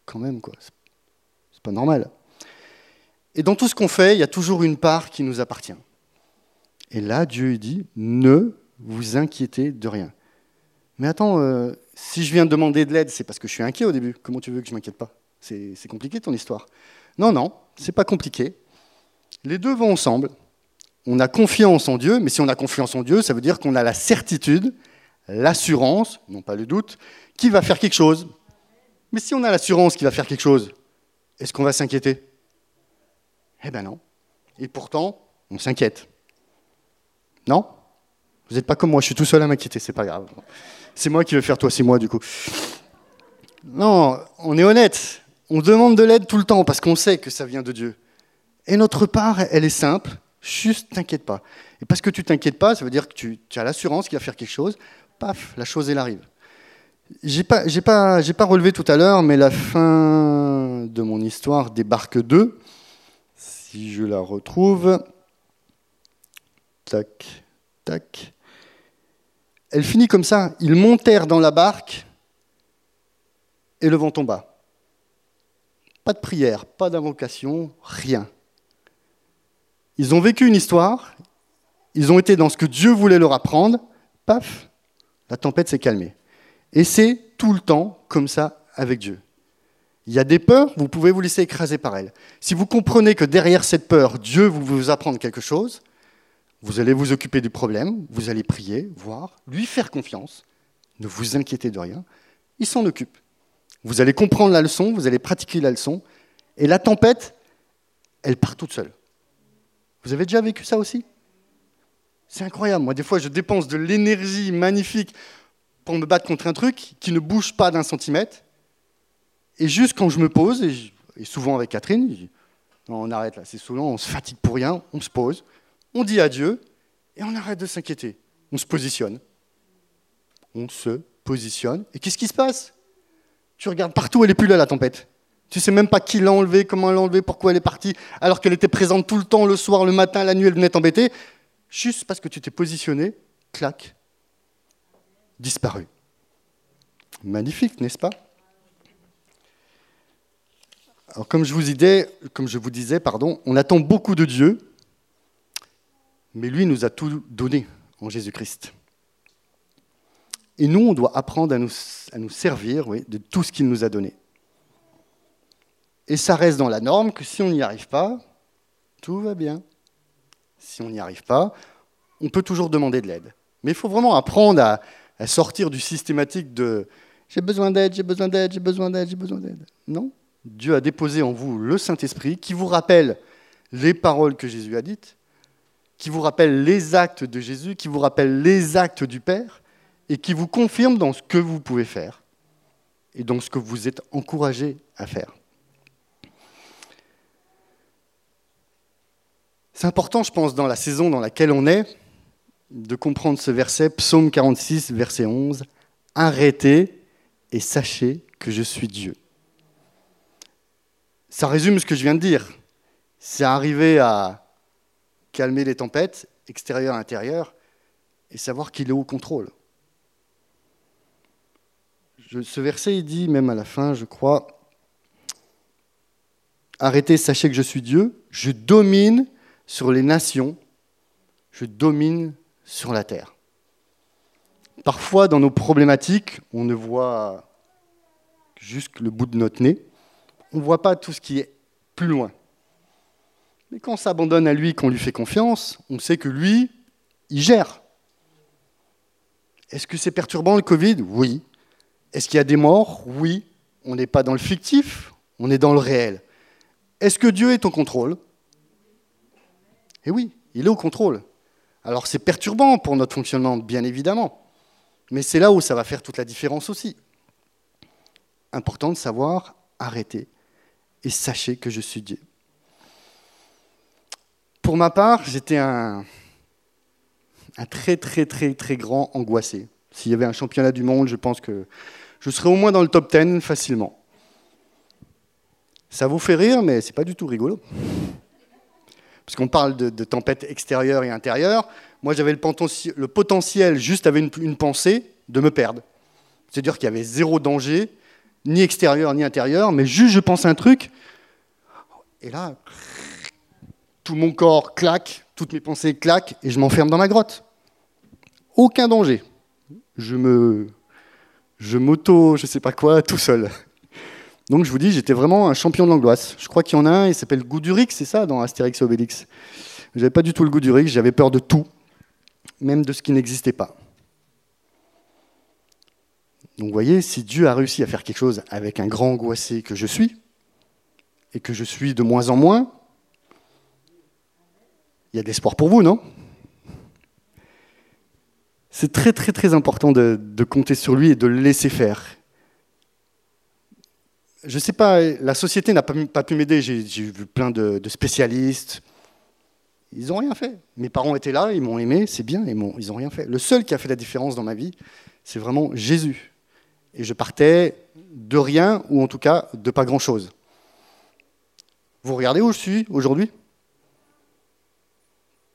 quand même, quoi. C'est pas normal. Et dans tout ce qu'on fait, il y a toujours une part qui nous appartient. Et là, Dieu dit ne vous inquiétez de rien. Mais attends, euh, si je viens demander de l'aide, c'est parce que je suis inquiet au début. Comment tu veux que je m'inquiète pas? C'est compliqué ton histoire. Non, non, c'est pas compliqué. Les deux vont ensemble. On a confiance en Dieu, mais si on a confiance en Dieu, ça veut dire qu'on a la certitude, l'assurance, non pas le doute, qu'il va faire quelque chose. Mais si on a l'assurance qu'il va faire quelque chose, est-ce qu'on va s'inquiéter? Eh bien non. Et pourtant, on s'inquiète. Non? Vous n'êtes pas comme moi, je suis tout seul à m'inquiéter, c'est pas grave. C'est moi qui vais faire toi, c'est moi du coup. Non, on est honnête. On demande de l'aide tout le temps parce qu'on sait que ça vient de Dieu. Et notre part, elle est simple, juste t'inquiète pas. Et parce que tu t'inquiètes pas, ça veut dire que tu, as l'assurance qu'il va faire quelque chose, paf, la chose elle arrive. J'ai pas, pas, pas relevé tout à l'heure, mais la fin de mon histoire débarque 2. Si je la retrouve, tac, tac. Elle finit comme ça. Ils montèrent dans la barque et le vent tomba. Pas de prière, pas d'invocation, rien. Ils ont vécu une histoire, ils ont été dans ce que Dieu voulait leur apprendre, paf, la tempête s'est calmée. Et c'est tout le temps comme ça avec Dieu. Il y a des peurs, vous pouvez vous laisser écraser par elles. Si vous comprenez que derrière cette peur, Dieu veut vous apprendre quelque chose, vous allez vous occuper du problème, vous allez prier, voir, lui faire confiance, ne vous inquiétez de rien, il s'en occupe. Vous allez comprendre la leçon, vous allez pratiquer la leçon, et la tempête, elle part toute seule. Vous avez déjà vécu ça aussi? C'est incroyable. Moi, des fois, je dépense de l'énergie magnifique pour me battre contre un truc qui ne bouge pas d'un centimètre. Et juste quand je me pose, et, souvent avec Catherine, on arrête là, c'est souvent, on se fatigue pour rien, on se pose, on dit adieu, et on arrête de s'inquiéter. On se positionne. On se positionnes, et qu'est-ce qui se passe? Tu regardes partout, elle n'est plus là, la tempête. Tu sais même pas qui l'a enlevée, comment l'a enlevée, pourquoi elle est partie, alors qu'elle était présente tout le temps, le soir, le matin, la nuit, elle venait t'embêter. Juste parce que tu t'es positionné, clac, disparu. Magnifique, n'est-ce pas? Alors, comme je vous disais, comme je vous disais, pardon, on attend beaucoup de Dieu, mais lui nous a tout donné en Jésus-Christ. Et nous, on doit apprendre à nous, servir de tout ce qu'il nous a donné. Et ça reste dans la norme que si on n'y arrive pas, tout va bien. Si on n'y arrive pas, on peut toujours demander de l'aide. Mais il faut vraiment apprendre à, sortir du systématique de j'ai besoin d'aide, j'ai besoin d'aide, j'ai besoin d'aide, j'ai besoin d'aide. Non. Dieu a déposé en vous le Saint-Esprit qui vous rappelle les paroles que Jésus a dites, qui vous rappelle les actes de Jésus, qui vous rappelle les actes du Père, et qui vous confirme dans ce que vous pouvez faire et dans ce que vous êtes encouragé à faire. C'est important, je pense, dans la saison dans laquelle on est, de comprendre ce verset, Psaume 46, verset 11. Arrêtez et sachez que je suis Dieu. Ça résume ce que je viens de dire. C'est arriver à calmer les tempêtes, extérieures, intérieures, et savoir qu'il est au contrôle. ce verset, il dit, même à la fin, je crois, Arrêtez, sachez que je suis Dieu, je domine sur les nations, je domine sur la terre. Parfois, dans nos problématiques, on ne voit juste le bout de notre nez. On ne voit pas tout ce qui est plus loin. Mais quand on s'abandonne à lui, qu'on lui fait confiance, on sait que lui, il gère. Est-ce que c'est perturbant le Covid? Oui. Est-ce qu'il y a des morts? Oui. On n'est pas dans le fictif, on est dans le réel. Est-ce que Dieu est au contrôle? Eh oui, il est au contrôle. Alors c'est perturbant pour notre fonctionnement, bien évidemment, mais c'est là où ça va faire toute la différence aussi. Important de savoir arrêter et sachez que je suis Dieu. Pour ma part, j'étais un, un très très très très grand angoissé. S'il y avait un championnat du monde, je pense que je serais au moins dans le top 10 facilement. Ça vous fait rire, mais c'est pas du tout rigolo parce qu'on parle de, de, tempête extérieure et intérieure. Moi, j'avais le, potentiel, juste avec une, pensée, de me perdre. C'est-à-dire qu'il y avait zéro danger, ni extérieur ni intérieur, mais juste je pense un truc, et là, tout mon corps claque, toutes mes pensées claquent, et je m'enferme dans ma grotte. Aucun danger. Je me, je m'auto, je sais pas quoi, tout seul. Donc je vous dis, j'étais vraiment un champion de l'angoisse. Je crois qu'il y en a un, il s'appelle Goudurix, c'est ça, dans Astérix et Obélix. Je n'avais pas du tout le goût du j'avais peur de tout, même de ce qui n'existait pas. Donc vous voyez, si Dieu a réussi à faire quelque chose avec un grand angoissé que je suis, et que je suis de moins en moins, il y a de l'espoir pour vous, non? C'est très très très important de compter sur lui et de le laisser faire je ne sais pas, la société n'a pas, pu m'aider. J'ai vu plein de, spécialistes. Ils n'ont rien fait. Mes parents étaient là, ils m'ont aimé, c'est bien, ils n'ont rien fait. Le seul qui a fait la différence dans ma vie, c'est vraiment Jésus. Et je partais de rien, ou en tout cas de pas grand-chose. Vous regardez où je suis aujourd'hui?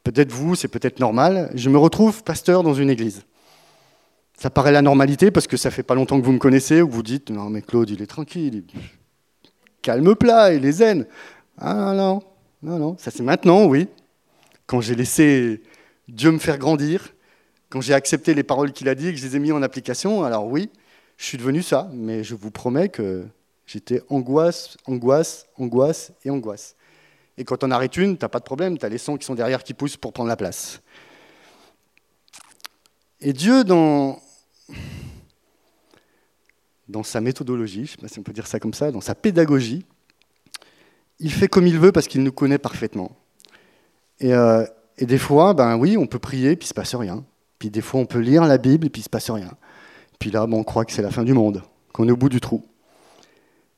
Peut-être vous, c'est peut-être normal. Je me retrouve pasteur dans une église. Ça paraît la normalité parce que ça fait pas longtemps que vous me connaissez ou vous dites non mais Claude il est tranquille, calme plat, il est zen. Ah non, non, non, ça c'est maintenant, oui. Quand j'ai laissé Dieu me faire grandir, quand j'ai accepté les paroles qu'il a dit et que je les ai mis en application, alors oui, je suis devenu ça, mais je vous promets que j'étais angoisse, angoisse, angoisse et angoisse. Et quand on arrête une, t'as pas de problème, tu as les sons qui sont derrière qui poussent pour prendre la place. Et Dieu, dans, dans sa méthodologie, je ne sais pas si on peut dire ça comme ça, dans sa pédagogie, il fait comme il veut parce qu'il nous connaît parfaitement. Et, euh, des fois, ben oui, on peut prier, puis il se passe rien. Puis des fois, on peut lire la Bible, puis il se passe rien. Puis là, on croit que c'est la fin du monde, qu'on est au bout du trou.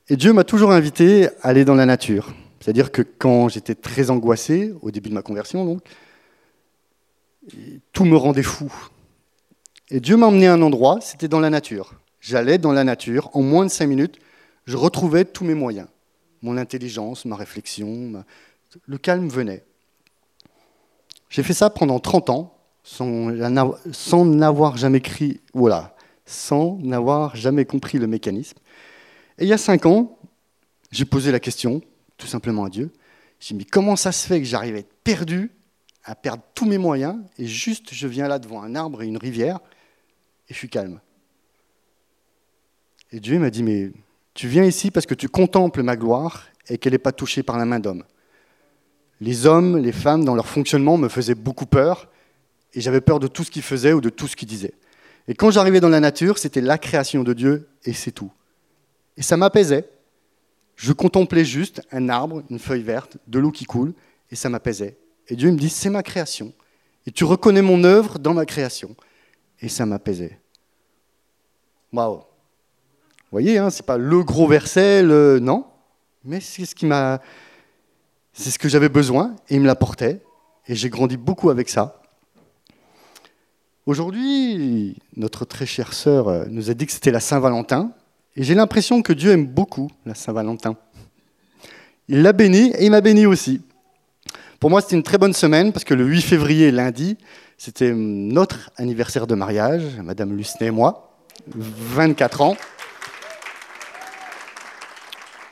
Et Dieu m'a toujours invité à aller dans la nature. C'est-à-dire que quand j'étais très angoissé, au début de ma conversion, donc, tout me rendait fou. Et Dieu m'a emmené à un endroit, c'était dans la nature. J'allais dans la nature, en moins de cinq minutes, je retrouvais tous mes moyens. Mon intelligence, ma réflexion, le calme venait. J'ai fait ça pendant 30 ans, sans n'avoir jamais crié, voilà, sans n'avoir jamais compris le mécanisme. Et il y a 5 ans, j'ai posé la question, tout simplement à Dieu. J'ai dit, mais comment ça se fait que j'arrive à être perdu, à perdre tous mes moyens, et juste je viens là devant un arbre et une rivière, et je suis calme. Et Dieu m'a dit, mais tu viens ici parce que tu contemples ma gloire et qu'elle n'est pas touchée par la main d'homme. Les hommes, les femmes, dans leur fonctionnement, me faisaient beaucoup peur, et j'avais peur de tout ce qu'ils faisaient ou de tout ce qu'ils disaient. Et quand j'arrivais dans la nature, c'était la création de Dieu, et c'est tout. Et ça m'apaisait. Je contemplais juste un arbre, une feuille verte, de l'eau qui coule, et ça m'apaisait. Et Dieu me dit, c'est ma création. Et tu reconnais mon œuvre dans ma création. Et ça m'apaisait. Waouh. Vous voyez, hein, ce n'est pas le gros verset, le... non, mais c'est ce qui m'a... C'est ce que j'avais besoin, et il me l'apportait, et j'ai grandi beaucoup avec ça. Aujourd'hui, notre très chère sœur euh, nous a dit que c'était la Saint-Valentin, et j'ai l'impression que Dieu aime beaucoup la Saint-Valentin. Il l'a béni et il m'a béni aussi. Pour moi, c'était une très bonne semaine parce que le 8 février, lundi, c'était notre anniversaire de mariage, Madame Lucnet et moi, 24 ans.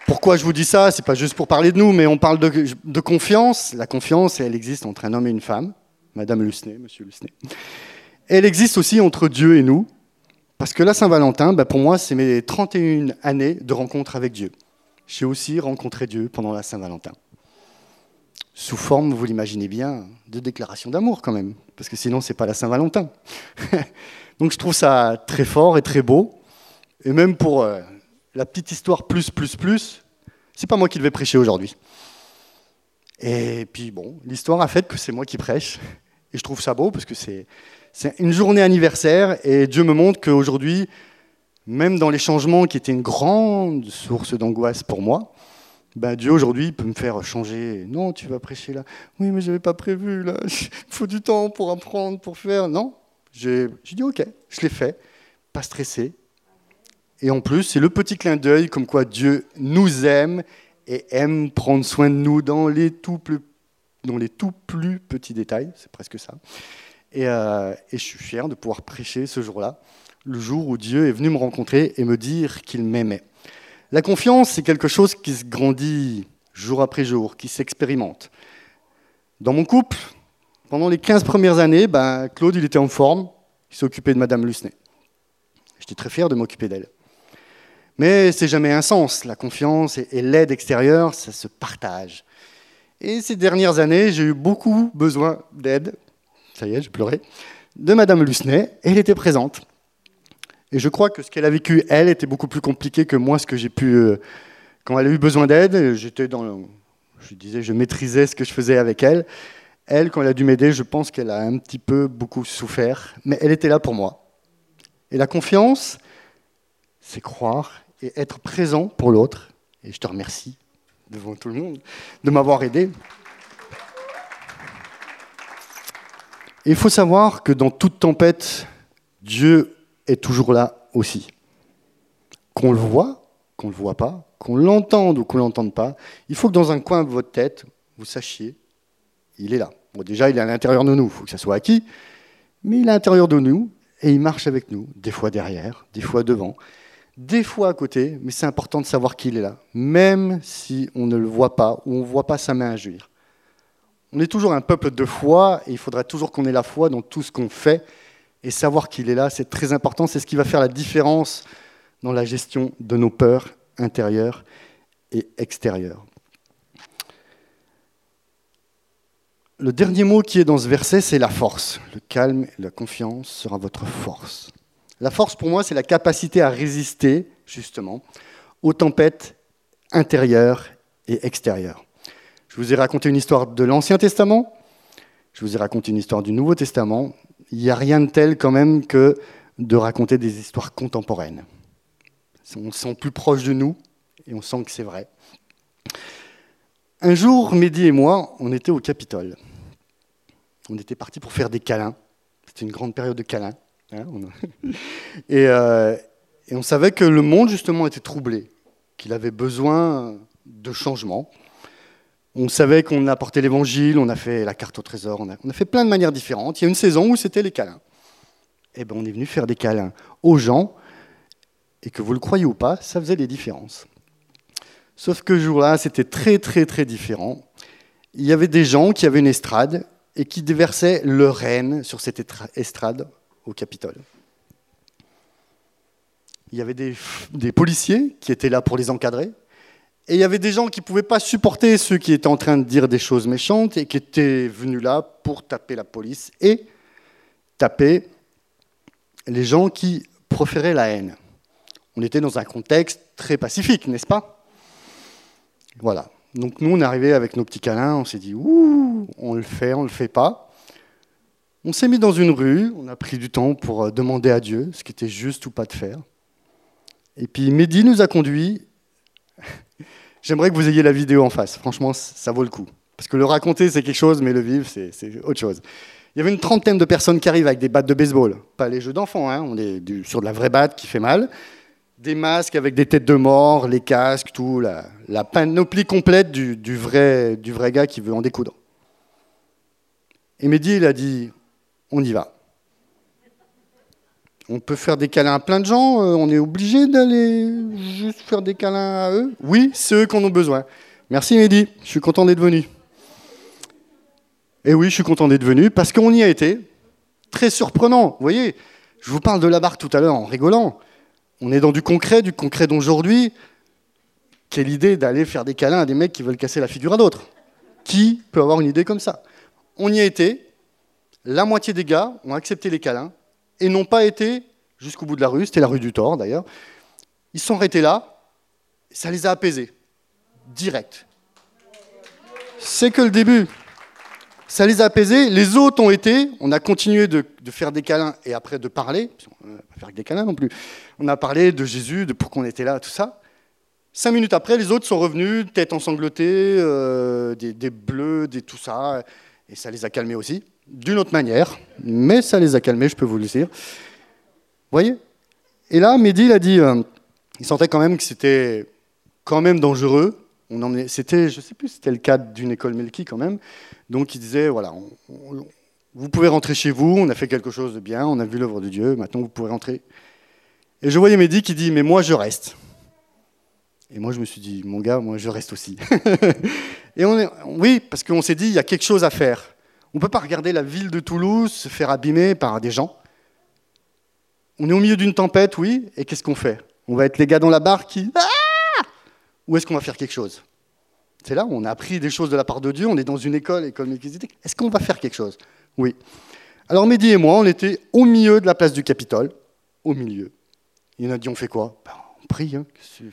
Pourquoi je vous dis ça? C'est pas juste pour parler de nous, mais on parle de, confiance. La confiance, elle existe entre un homme et une femme, Madame Lucnet, Monsieur Lucnet. Elle existe aussi entre Dieu et nous. Parce que la Saint-Valentin, bah, pour moi, c'est mes 31 années de rencontre avec Dieu. J'ai aussi rencontré Dieu pendant la Saint-Valentin. Sous forme, vous l'imaginez bien, de déclaration d'amour quand même, parce que sinon, c'est pas la Saint-Valentin. Donc je trouve ça très fort et très beau. Et même pour euh, la petite histoire plus, plus, plus, c'est pas moi qui devais prêcher aujourd'hui. Et puis bon, l'histoire a fait que c'est moi qui prêche. Et je trouve ça beau parce que c'est une journée anniversaire et Dieu me montre qu'aujourd'hui, même dans les changements qui étaient une grande source d'angoisse pour moi, ben Dieu aujourd'hui peut me faire changer. Non, tu vas prêcher là. Oui, mais je n'avais pas prévu là. Il faut du temps pour apprendre, pour faire. Non, j'ai dit ok, je l'ai fait, pas stressé. Et en plus, c'est le petit clin d'œil comme quoi Dieu nous aime et aime prendre soin de nous dans les tout plus, petits détails. C'est presque ça. Euh, et, je suis fier de pouvoir prêcher ce jour-là, le jour où Dieu est venu me rencontrer et me dire qu'il m'aimait. La confiance, c'est quelque chose qui se grandit jour après jour, qui s'expérimente. Dans mon couple, pendant les 15 premières années, ben, Claude, il était en forme, il s'occupait de Madame Lucnet. J'étais très fier de m'occuper d'elle. Mais c'est jamais un sens. La confiance et l'aide extérieure, ça se partage. Et ces dernières années, j'ai eu beaucoup besoin d'aide ça y est, j'ai pleuré, de Madame Lucenay, elle était présente. Et je crois que ce qu'elle a vécu, elle, était beaucoup plus compliqué que moi, ce que j'ai pu... Euh, quand elle a eu besoin d'aide, j'étais dans... je disais, je maîtrisais ce que je faisais avec elle. Elle, quand elle a dû m'aider, je pense qu'elle a un petit peu beaucoup souffert, mais elle était là pour moi. Et la confiance, c'est croire et être présent pour l'autre. Et je te remercie devant tout le monde de m'avoir aidé. il faut savoir que dans toute tempête, Dieu est toujours là aussi. Qu'on le voit, qu'on ne le voit pas, qu'on l'entende ou qu'on ne l'entende pas, il faut que dans un coin de votre tête, vous sachiez, il est là. Bon, déjà, il est à l'intérieur de nous, il faut que ça soit acquis, mais il est à l'intérieur de nous et il marche avec nous, des fois derrière, des fois devant, des fois à côté, mais c'est important de savoir qu'il est là, même si on ne le voit pas ou on ne voit pas sa main agir. On est toujours un peuple de foi et il faudra toujours qu'on ait la foi dans tout ce qu'on fait et savoir qu'il est là, c'est très important. C'est ce qui va faire la différence dans la gestion de nos peurs intérieures et extérieures. Le dernier mot qui est dans ce verset, c'est la force. Le calme et la confiance sera votre force. La force, pour moi, c'est la capacité à résister, justement, aux tempêtes intérieures et extérieures. Je vous ai raconté une histoire de l'Ancien Testament, je vous ai raconté une histoire du Nouveau Testament. Il n'y a rien de tel quand même que de raconter des histoires contemporaines. On se sent plus proche de nous et on sent que c'est vrai. Un jour, Mehdi et moi, on était au Capitole. On était partis pour faire des câlins. C'était une grande période de câlins. Hein, et, euh, et on savait que le monde, justement, était troublé, qu'il avait besoin de changement. On savait qu'on apportait l'évangile, on a fait la carte au trésor, on a, fait plein de manières différentes. Il y a une saison où c'était les câlins. Eh ben, on est venu faire des câlins aux gens, et que vous le croyez ou pas, ça faisait des différences. Sauf que ce jour-là, c'était très très très différent. Il y avait des gens qui avaient une estrade et qui déversaient leur haine sur cette estrade au Capitole. Il y avait des, policiers qui étaient là pour les encadrer, et il y avait des gens qui ne pouvaient pas supporter ceux qui étaient en train de dire des choses méchantes et qui étaient venus là pour taper la police et taper les gens qui proféraient la haine. On était dans un contexte très pacifique, n'est-ce pas? Voilà. Donc nous, on est avec nos petits câlins, on s'est dit, ouh, on le fait, on le fait pas. On s'est mis dans une rue, on a pris du temps pour euh, demander à Dieu ce qui était juste ou pas de faire. Et puis Mehdi nous a conduits. J'aimerais que vous ayez la vidéo en face. Franchement, ça vaut le coup. Parce que le raconter, c'est quelque chose, mais le vivre, c'est autre chose. Il y avait une trentaine de personnes qui arrivent avec des battes de baseball. Pas les jeux d'enfants, hein. on est sur de la vraie batte qui fait mal des masques avec des têtes de mort, les casques, tout, la, panoplie complète du, vrai, du vrai gars qui veut en découdre. Et Mehdi, il a dit, on y va. On peut faire des câlins à plein de gens, euh, on est obligé d'aller juste faire des câlins à eux Oui, c'est eux qui en ont besoin. Merci Mehdi, je suis content d'être venu. Et oui, je suis content d'être venu parce qu'on y a été. Très surprenant, vous voyez, je vous parle de la barque tout à l'heure en rigolant. On est dans du concret, du concret d'aujourd'hui. Quelle idée d'aller faire des câlins à des mecs qui veulent casser la figure à d'autres Qui peut avoir une idée comme ça? On y a été. La moitié des gars ont accepté les câlins et n'ont pas été jusqu'au bout de la rue. C'était la rue du Thor d'ailleurs. Ils sont arrêtés là. Ça les a apaisés. Direct. C'est que le début. Ça les a apaisés. Les autres ont été. On a continué de, faire des câlins et après de parler. On va pas faire des câlins non plus. On a parlé de Jésus, de pourquoi on était là, tout ça. Cinq minutes après, les autres sont revenus, tête ensanglotée, euh, des, bleus, des tout ça. Et ça les a calmés aussi, d'une autre manière. Mais ça les a calmés, je peux vous le dire. Vous voyez? Et là, Mehdi, il a dit, euh, il sentait quand même que c'était quand même dangereux. On c'était, je sais plus, c'était le cadre d'une école Melki quand même. Donc il disait, voilà, vous pouvez rentrer chez vous, on a fait quelque chose de bien, on a vu l'œuvre de Dieu, maintenant vous pouvez rentrer et je voyais Mehdi qui dit Mais moi, je reste. Et moi, je me suis dit Mon gars, moi, je reste aussi. et on est, oui, parce qu'on s'est dit Il y a quelque chose à faire. On ne peut pas regarder la ville de Toulouse se faire abîmer par des gens. On est au milieu d'une tempête, oui, et qu'est-ce qu'on fait? On va être les gars dans la barre qui. Ah Ou est-ce qu'on va faire quelque chose? C'est là on a appris des choses de la part de Dieu, on est dans une école, école méquisétique. Est-ce qu'on va faire quelque chose? Oui. Alors Mehdi et moi, on était au milieu de la place du Capitole, au milieu. Il a dit, on fait quoi? Ben, On prie. Hein. On ne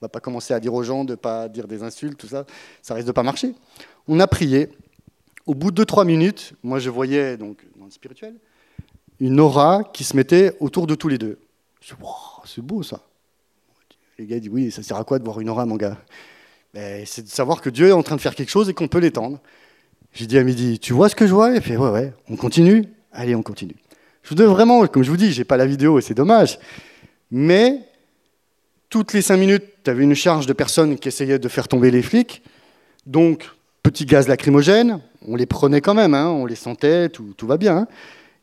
va pas commencer à dire aux gens de ne pas dire des insultes, tout ça. Ça risque de pas marcher. On a prié. Au bout de 2-3 minutes, moi je voyais, donc dans le spirituel, une aura qui se mettait autour de tous les deux. Je c'est beau ça. Les gars disent, oui, ça sert à quoi de voir une aura, mon gars? Ben, C'est de savoir que Dieu est en train de faire quelque chose et qu'on peut l'étendre. J'ai dit à midi, tu vois ce que je vois? Il fait, ouais, ouais, on continue Allez, on continue. Je voudrais vraiment, comme je vous dis, j'ai pas la vidéo et c'est dommage, mais toutes les cinq minutes, tu avais une charge de personnes qui essayaient de faire tomber les flics. Donc, petit gaz lacrymogène, on les prenait quand même, hein, on les sentait, tout, va bien. Hein.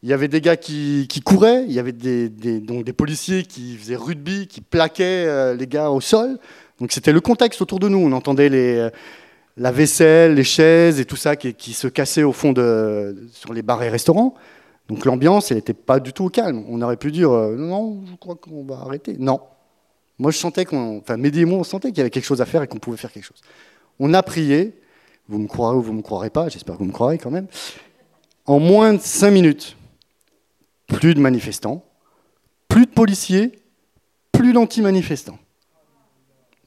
Il y avait des gars qui, couraient, il y avait des, donc des policiers qui faisaient rugby, qui plaquaient euh, les gars au sol. Donc c'était le contexte autour de nous. On entendait les, euh, la vaisselle, les chaises et tout ça qui, se cassaient au fond de, sur les bars et restaurants. Donc l'ambiance, n'était pas du tout au calme. On aurait pu dire euh, non, je crois qu'on va arrêter. Non. Moi, je sentais qu'on, enfin, Mehdi et moi, on sentait qu'il y avait quelque chose à faire et qu'on pouvait faire quelque chose. On a prié. Vous me croirez ou vous ne me croirez pas, j'espère que vous me croirez quand même. En moins de cinq minutes, plus de manifestants, plus de policiers, plus d'anti-manifestants.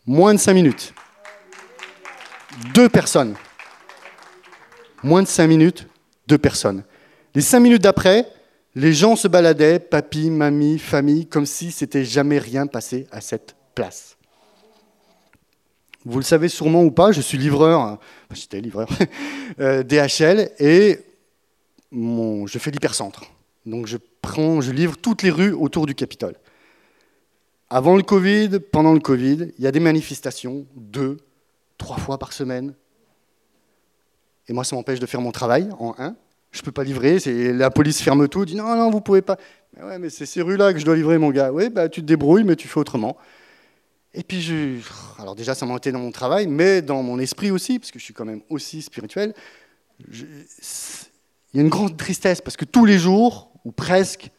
Moins de cinq minutes. Deux personnes. Moins de cinq minutes, deux personnes. Les cinq minutes d'après, les gens se baladaient, papy, mamie, famille, comme si c'était jamais rien passé à cette place. Vous le savez sûrement ou pas, je suis livreur, hein, j'étais livreur, euh, DHL, et je fais l'hypercentre. Donc je prends, je livre toutes les rues autour du Capitole. Avant le Covid, pendant le Covid, il y a des manifestations, deux, trois fois par semaine. Et moi, ça m'empêche de faire mon travail en un. Je ne peux pas livrer, la police ferme tout, dit non, non, vous ne pouvez pas. Mais ouais, mais c'est ces rues-là que je dois livrer, mon gars. Oui, bah, tu te débrouilles, mais tu fais autrement. Et puis, je... alors déjà, ça m'a été dans mon travail, mais dans mon esprit aussi, parce que je suis quand même aussi spirituel. Il y a une grande tristesse, parce que tous les jours, ou presque,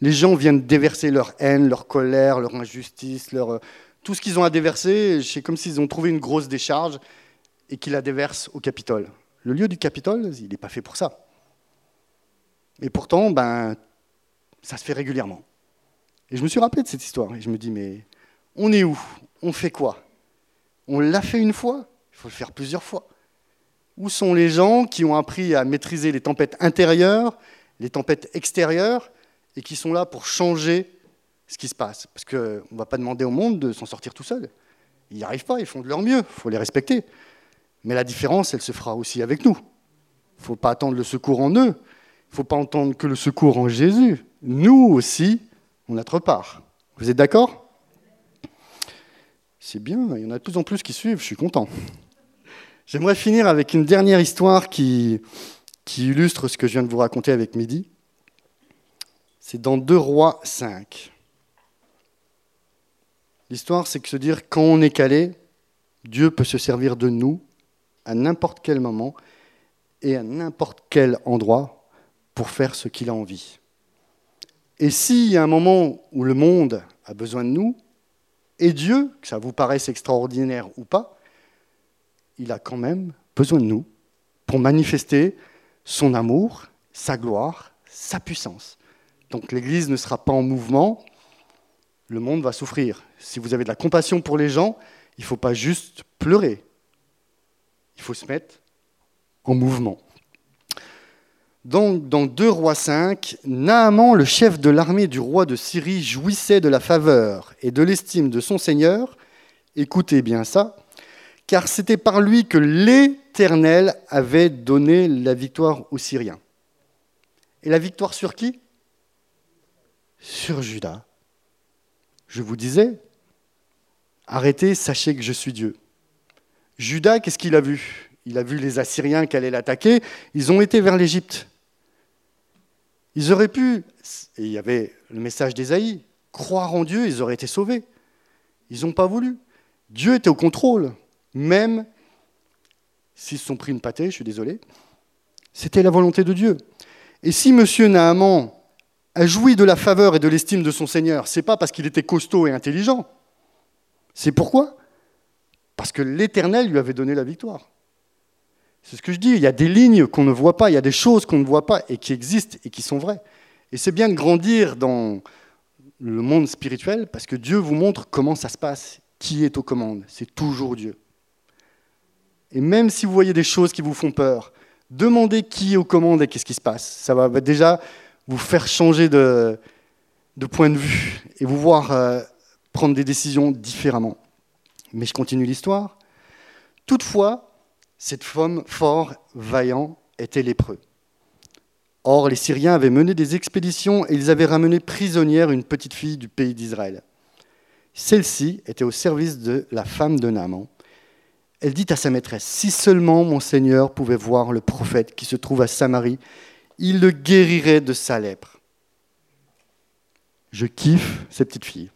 les gens viennent déverser leur haine, leur colère, leur injustice, leur, euh, tout ce qu'ils ont à déverser. C'est comme s'ils ont trouvé une grosse décharge et qu'ils la déversent au Capitole. Le lieu du Capitole, il n'est pas fait pour ça. Et pourtant, ben, ça se fait régulièrement. Et je me suis rappelé de cette histoire et je me dis, mais on est où? On fait quoi? On l'a fait une fois, il faut le faire plusieurs fois. Où sont les gens qui ont appris à maîtriser les tempêtes intérieures, les tempêtes extérieures, et qui sont là pour changer ce qui se passe? Parce qu'on ne va pas demander au monde de s'en sortir tout seul. Ils n'y arrivent pas, ils font de leur mieux, il faut les respecter. Mais la différence, elle se fera aussi avec nous. Il ne faut pas attendre le secours en eux, il ne faut pas entendre que le secours en Jésus. Nous aussi, on a notre part. Vous êtes d'accord? C'est bien, il y en a de plus en plus qui suivent, je suis content. J'aimerais finir avec une dernière histoire qui, illustre ce que je viens de vous raconter avec Midi. C'est dans 2 Rois 5. L'histoire, c'est que se dire quand on est calé, Dieu peut se servir de nous à n'importe quel moment et à n'importe quel endroit pour faire ce qu'il a envie. Et s'il y a un moment où le monde a besoin de nous, et Dieu, que ça vous paraisse extraordinaire ou pas, il a quand même besoin de nous pour manifester son amour, sa gloire, sa puissance. Donc l'Église ne sera pas en mouvement, le monde va souffrir. Si vous avez de la compassion pour les gens, il ne faut pas juste pleurer. Il faut se mettre en mouvement. Donc, dans 2 Rois 5, Naaman, le chef de l'armée du roi de Syrie, jouissait de la faveur et de l'estime de son Seigneur. Écoutez bien ça, car c'était par lui que l'Éternel avait donné la victoire aux Syriens. Et la victoire sur qui? Sur Judas. Je vous disais, arrêtez, sachez que je suis Dieu. Judas, qu'est-ce qu'il a vu? Il a vu les Assyriens qui allaient l'attaquer, ils ont été vers l'Égypte. Ils auraient pu, et il y avait le message d'Ésaïe, croire en Dieu, ils auraient été sauvés. Ils n'ont pas voulu. Dieu était au contrôle, même s'ils se sont pris une pâtée, je suis désolé. C'était la volonté de Dieu. Et si M. Naaman a joui de la faveur et de l'estime de son Seigneur, c'est pas parce qu'il était costaud et intelligent. C'est pourquoi? Parce que l'Éternel lui avait donné la victoire. C'est ce que je dis, il y a des lignes qu'on ne voit pas, il y a des choses qu'on ne voit pas et qui existent et qui sont vraies. Et c'est bien de grandir dans le monde spirituel parce que Dieu vous montre comment ça se passe, qui est aux commandes. C'est toujours Dieu. Et même si vous voyez des choses qui vous font peur, demandez qui est aux commandes et qu'est-ce qui se passe. Ça va déjà vous faire changer de, point de vue et vous voir euh, prendre des décisions différemment. Mais je continue l'histoire. Toutefois, cette femme fort vaillant était lépreux. Or, les Syriens avaient mené des expéditions et ils avaient ramené prisonnière une petite fille du pays d'Israël. Celle-ci était au service de la femme de Naaman. Elle dit à sa maîtresse, Si seulement mon Seigneur pouvait voir le prophète qui se trouve à Samarie, il le guérirait de sa lèpre. Je kiffe ces petites filles.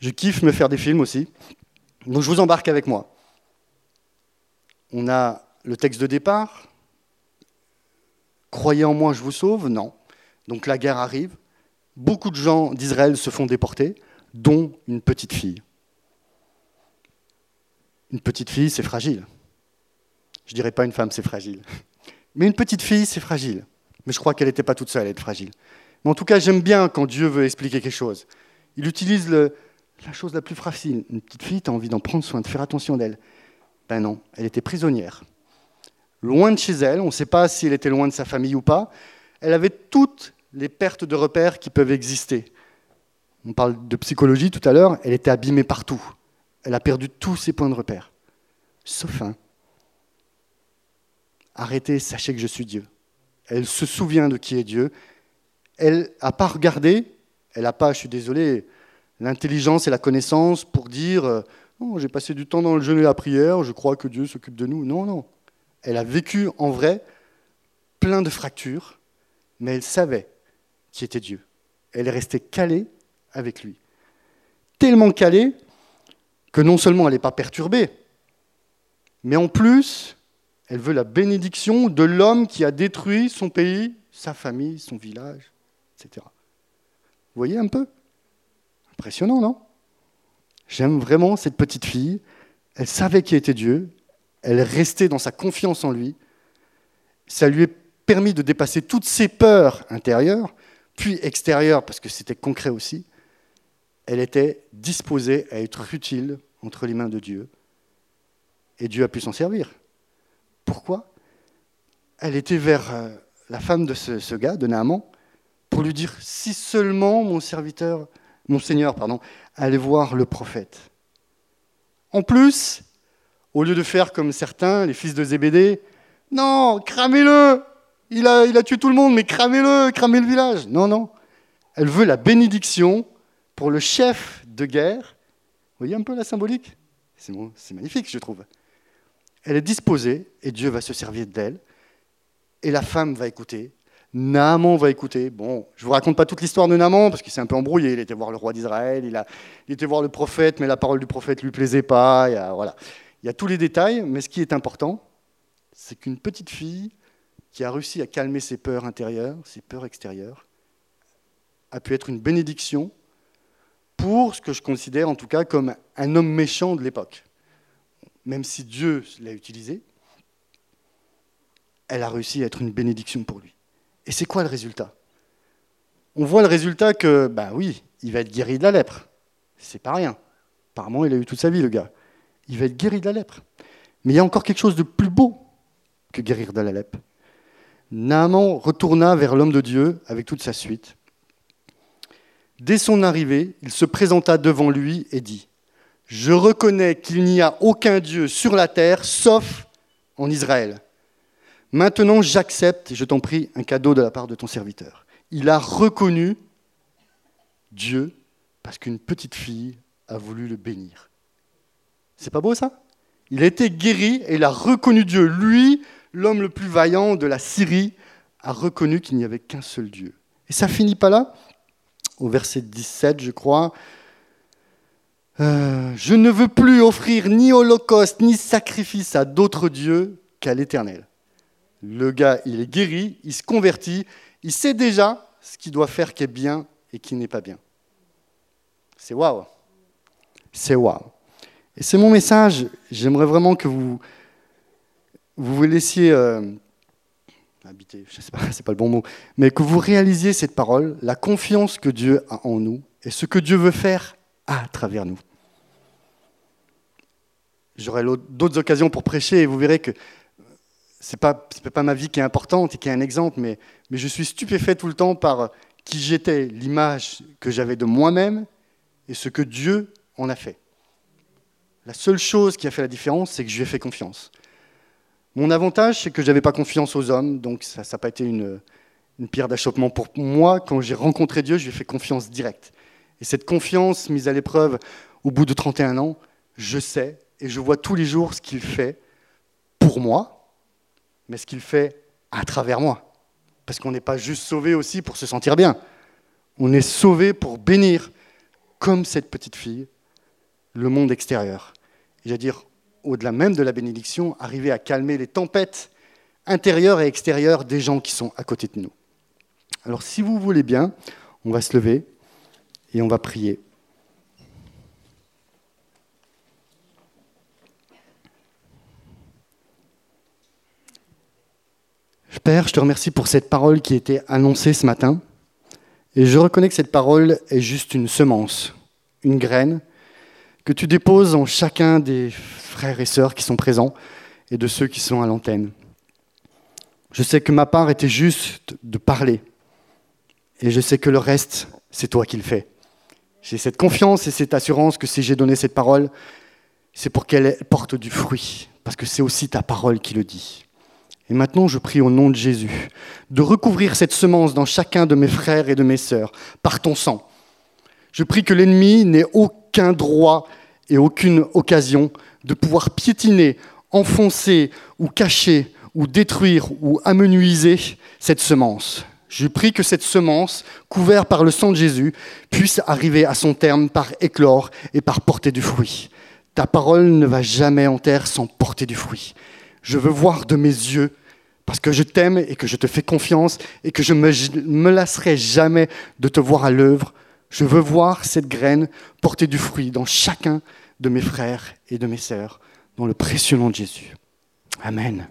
Je kiffe me faire des films aussi. Donc je vous embarque avec moi. On a le texte de départ. Croyez en moi, je vous sauve Non. Donc la guerre arrive. Beaucoup de gens d'Israël se font déporter, dont une petite fille. Une petite fille, c'est fragile. Je dirais pas une femme, c'est fragile. Mais une petite fille, c'est fragile. Mais je crois qu'elle n'était pas toute seule à être fragile. Mais en tout cas, j'aime bien quand Dieu veut expliquer quelque chose. Il utilise la chose la plus fragile. Une petite fille, tu as envie d'en prendre soin, de faire attention d'elle. Ben non, elle était prisonnière. Loin de chez elle, on ne sait pas si elle était loin de sa famille ou pas. Elle avait toutes les pertes de repères qui peuvent exister. On parle de psychologie tout à l'heure, elle était abîmée partout. Elle a perdu tous ses points de repère. Sauf un, Arrêtez, sachez que je suis Dieu. Elle se souvient de qui est Dieu elle n'a pas regardé, elle n'a pas, je suis désolé, l'intelligence et la connaissance pour dire euh, j'ai passé du temps dans le jeûne et la prière, je crois que Dieu s'occupe de nous. Non, non. Elle a vécu en vrai plein de fractures, mais elle savait qui était Dieu. Elle est restée calée avec lui. Tellement calée que non seulement elle n'est pas perturbée, mais en plus, elle veut la bénédiction de l'homme qui a détruit son pays, sa famille, son village, etc. Vous voyez un peu? Impressionnant, non? J'aime vraiment cette petite fille. Elle savait qui était Dieu. Elle restait dans sa confiance en lui. Ça lui a permis de dépasser toutes ses peurs intérieures, puis extérieures, parce que c'était concret aussi. Elle était disposée à être utile entre les mains de Dieu. Et Dieu a pu s'en servir. Pourquoi? Elle était vers euh, la femme de ce, gars, de Naaman, pour lui dire si seulement mon serviteur, mon Seigneur, pardon, allait voir le prophète. En plus, au lieu de faire comme certains, les fils de Zébédée, non, cramez-le il a, il a tué tout le monde, mais cramez-le, cramez le village. Non, non. Elle veut la bénédiction pour le chef de guerre. Vous voyez un peu la symbolique? C'est magnifique, je trouve. Elle est disposée et Dieu va se servir d'elle. Et la femme va écouter. Naaman va écouter. Bon, je vous raconte pas toute l'histoire de Naaman parce qu'il s'est un peu embrouillé. Il était voir le roi d'Israël, il, a, il était voir le prophète, mais la parole du prophète ne lui plaisait pas. Il y, a, voilà. il y a tous les détails, mais ce qui est important, c'est qu'une petite fille qui a réussi à calmer ses peurs intérieures, ses peurs extérieures, a pu être une bénédiction pour ce que je considère en tout cas comme un homme méchant de l'époque même si Dieu l'a utilisée, elle a réussi à être une bénédiction pour lui. Et c'est quoi le résultat? On voit le résultat que, ben oui, il va être guéri de la lèpre. C'est pas rien. Apparemment, il a eu toute sa vie, le gars. Il va être guéri de la lèpre. Mais il y a encore quelque chose de plus beau que guérir de la lèpre. Naaman retourna vers l'homme de Dieu avec toute sa suite. Dès son arrivée, il se présenta devant lui et dit je reconnais qu'il n'y a aucun Dieu sur la terre sauf en Israël. Maintenant, j'accepte, je t'en prie, un cadeau de la part de ton serviteur. Il a reconnu Dieu parce qu'une petite fille a voulu le bénir. C'est pas beau ça? Il a été guéri et il a reconnu Dieu. Lui, l'homme le plus vaillant de la Syrie, a reconnu qu'il n'y avait qu'un seul Dieu. Et ça finit pas là? Au verset 17, je crois, euh, je ne veux plus offrir ni holocauste ni sacrifice à d'autres dieux qu'à l'Éternel. Le gars, il est guéri, il se convertit, il sait déjà ce qu'il doit faire qui est bien et qui n'est pas bien. C'est waouh. C'est waouh. Et c'est mon message. J'aimerais vraiment que vous vous, laissiez euh, habiter, je sais pas, c'est pas le bon mot, mais que vous réalisiez cette parole, la confiance que Dieu a en nous et ce que Dieu veut faire à travers nous. J'aurai d'autres occasions pour prêcher et vous verrez que ce n'est pas, pas ma vie qui est importante et qui est un exemple, mais, mais je suis stupéfait tout le temps par qui j'étais, l'image que j'avais de moi-même et ce que Dieu en a fait. La seule chose qui a fait la différence, c'est que je lui ai fait confiance. Mon avantage, c'est que je n'avais pas confiance aux hommes, donc ça n'a pas été une, une pierre d'achoppement pour moi. Quand j'ai rencontré Dieu, je lui ai fait confiance directe. Et cette confiance mise à l'épreuve au bout de 31 ans, je sais et je vois tous les jours ce qu'il fait pour moi, mais ce qu'il fait à travers moi. Parce qu'on n'est pas juste sauvé aussi pour se sentir bien. On est sauvé pour bénir, comme cette petite fille, le monde extérieur. Et j'allais dire, au-delà même de la bénédiction, arriver à calmer les tempêtes intérieures et extérieures des gens qui sont à côté de nous. Alors si vous voulez bien, on va se lever et on va prier. Père, je te remercie pour cette parole qui a été annoncée ce matin. Et je reconnais que cette parole est juste une semence, une graine, que tu déposes en chacun des frères et sœurs qui sont présents et de ceux qui sont à l'antenne. Je sais que ma part était juste de parler. Et je sais que le reste, c'est toi qui le fais. J'ai cette confiance et cette assurance que si j'ai donné cette parole, c'est pour qu'elle porte du fruit, parce que c'est aussi ta parole qui le dit. Et maintenant, je prie au nom de Jésus de recouvrir cette semence dans chacun de mes frères et de mes sœurs par ton sang. Je prie que l'ennemi n'ait aucun droit et aucune occasion de pouvoir piétiner, enfoncer ou cacher ou détruire ou amenuiser cette semence. Je prie que cette semence, couverte par le sang de Jésus, puisse arriver à son terme par éclore et par porter du fruit. Ta parole ne va jamais en terre sans porter du fruit. Je veux voir de mes yeux, parce que je t'aime et que je te fais confiance et que je ne me, lasserai jamais de te voir à l'œuvre. Je veux voir cette graine porter du fruit dans chacun de mes frères et de mes sœurs, dans le précieux nom de Jésus. Amen.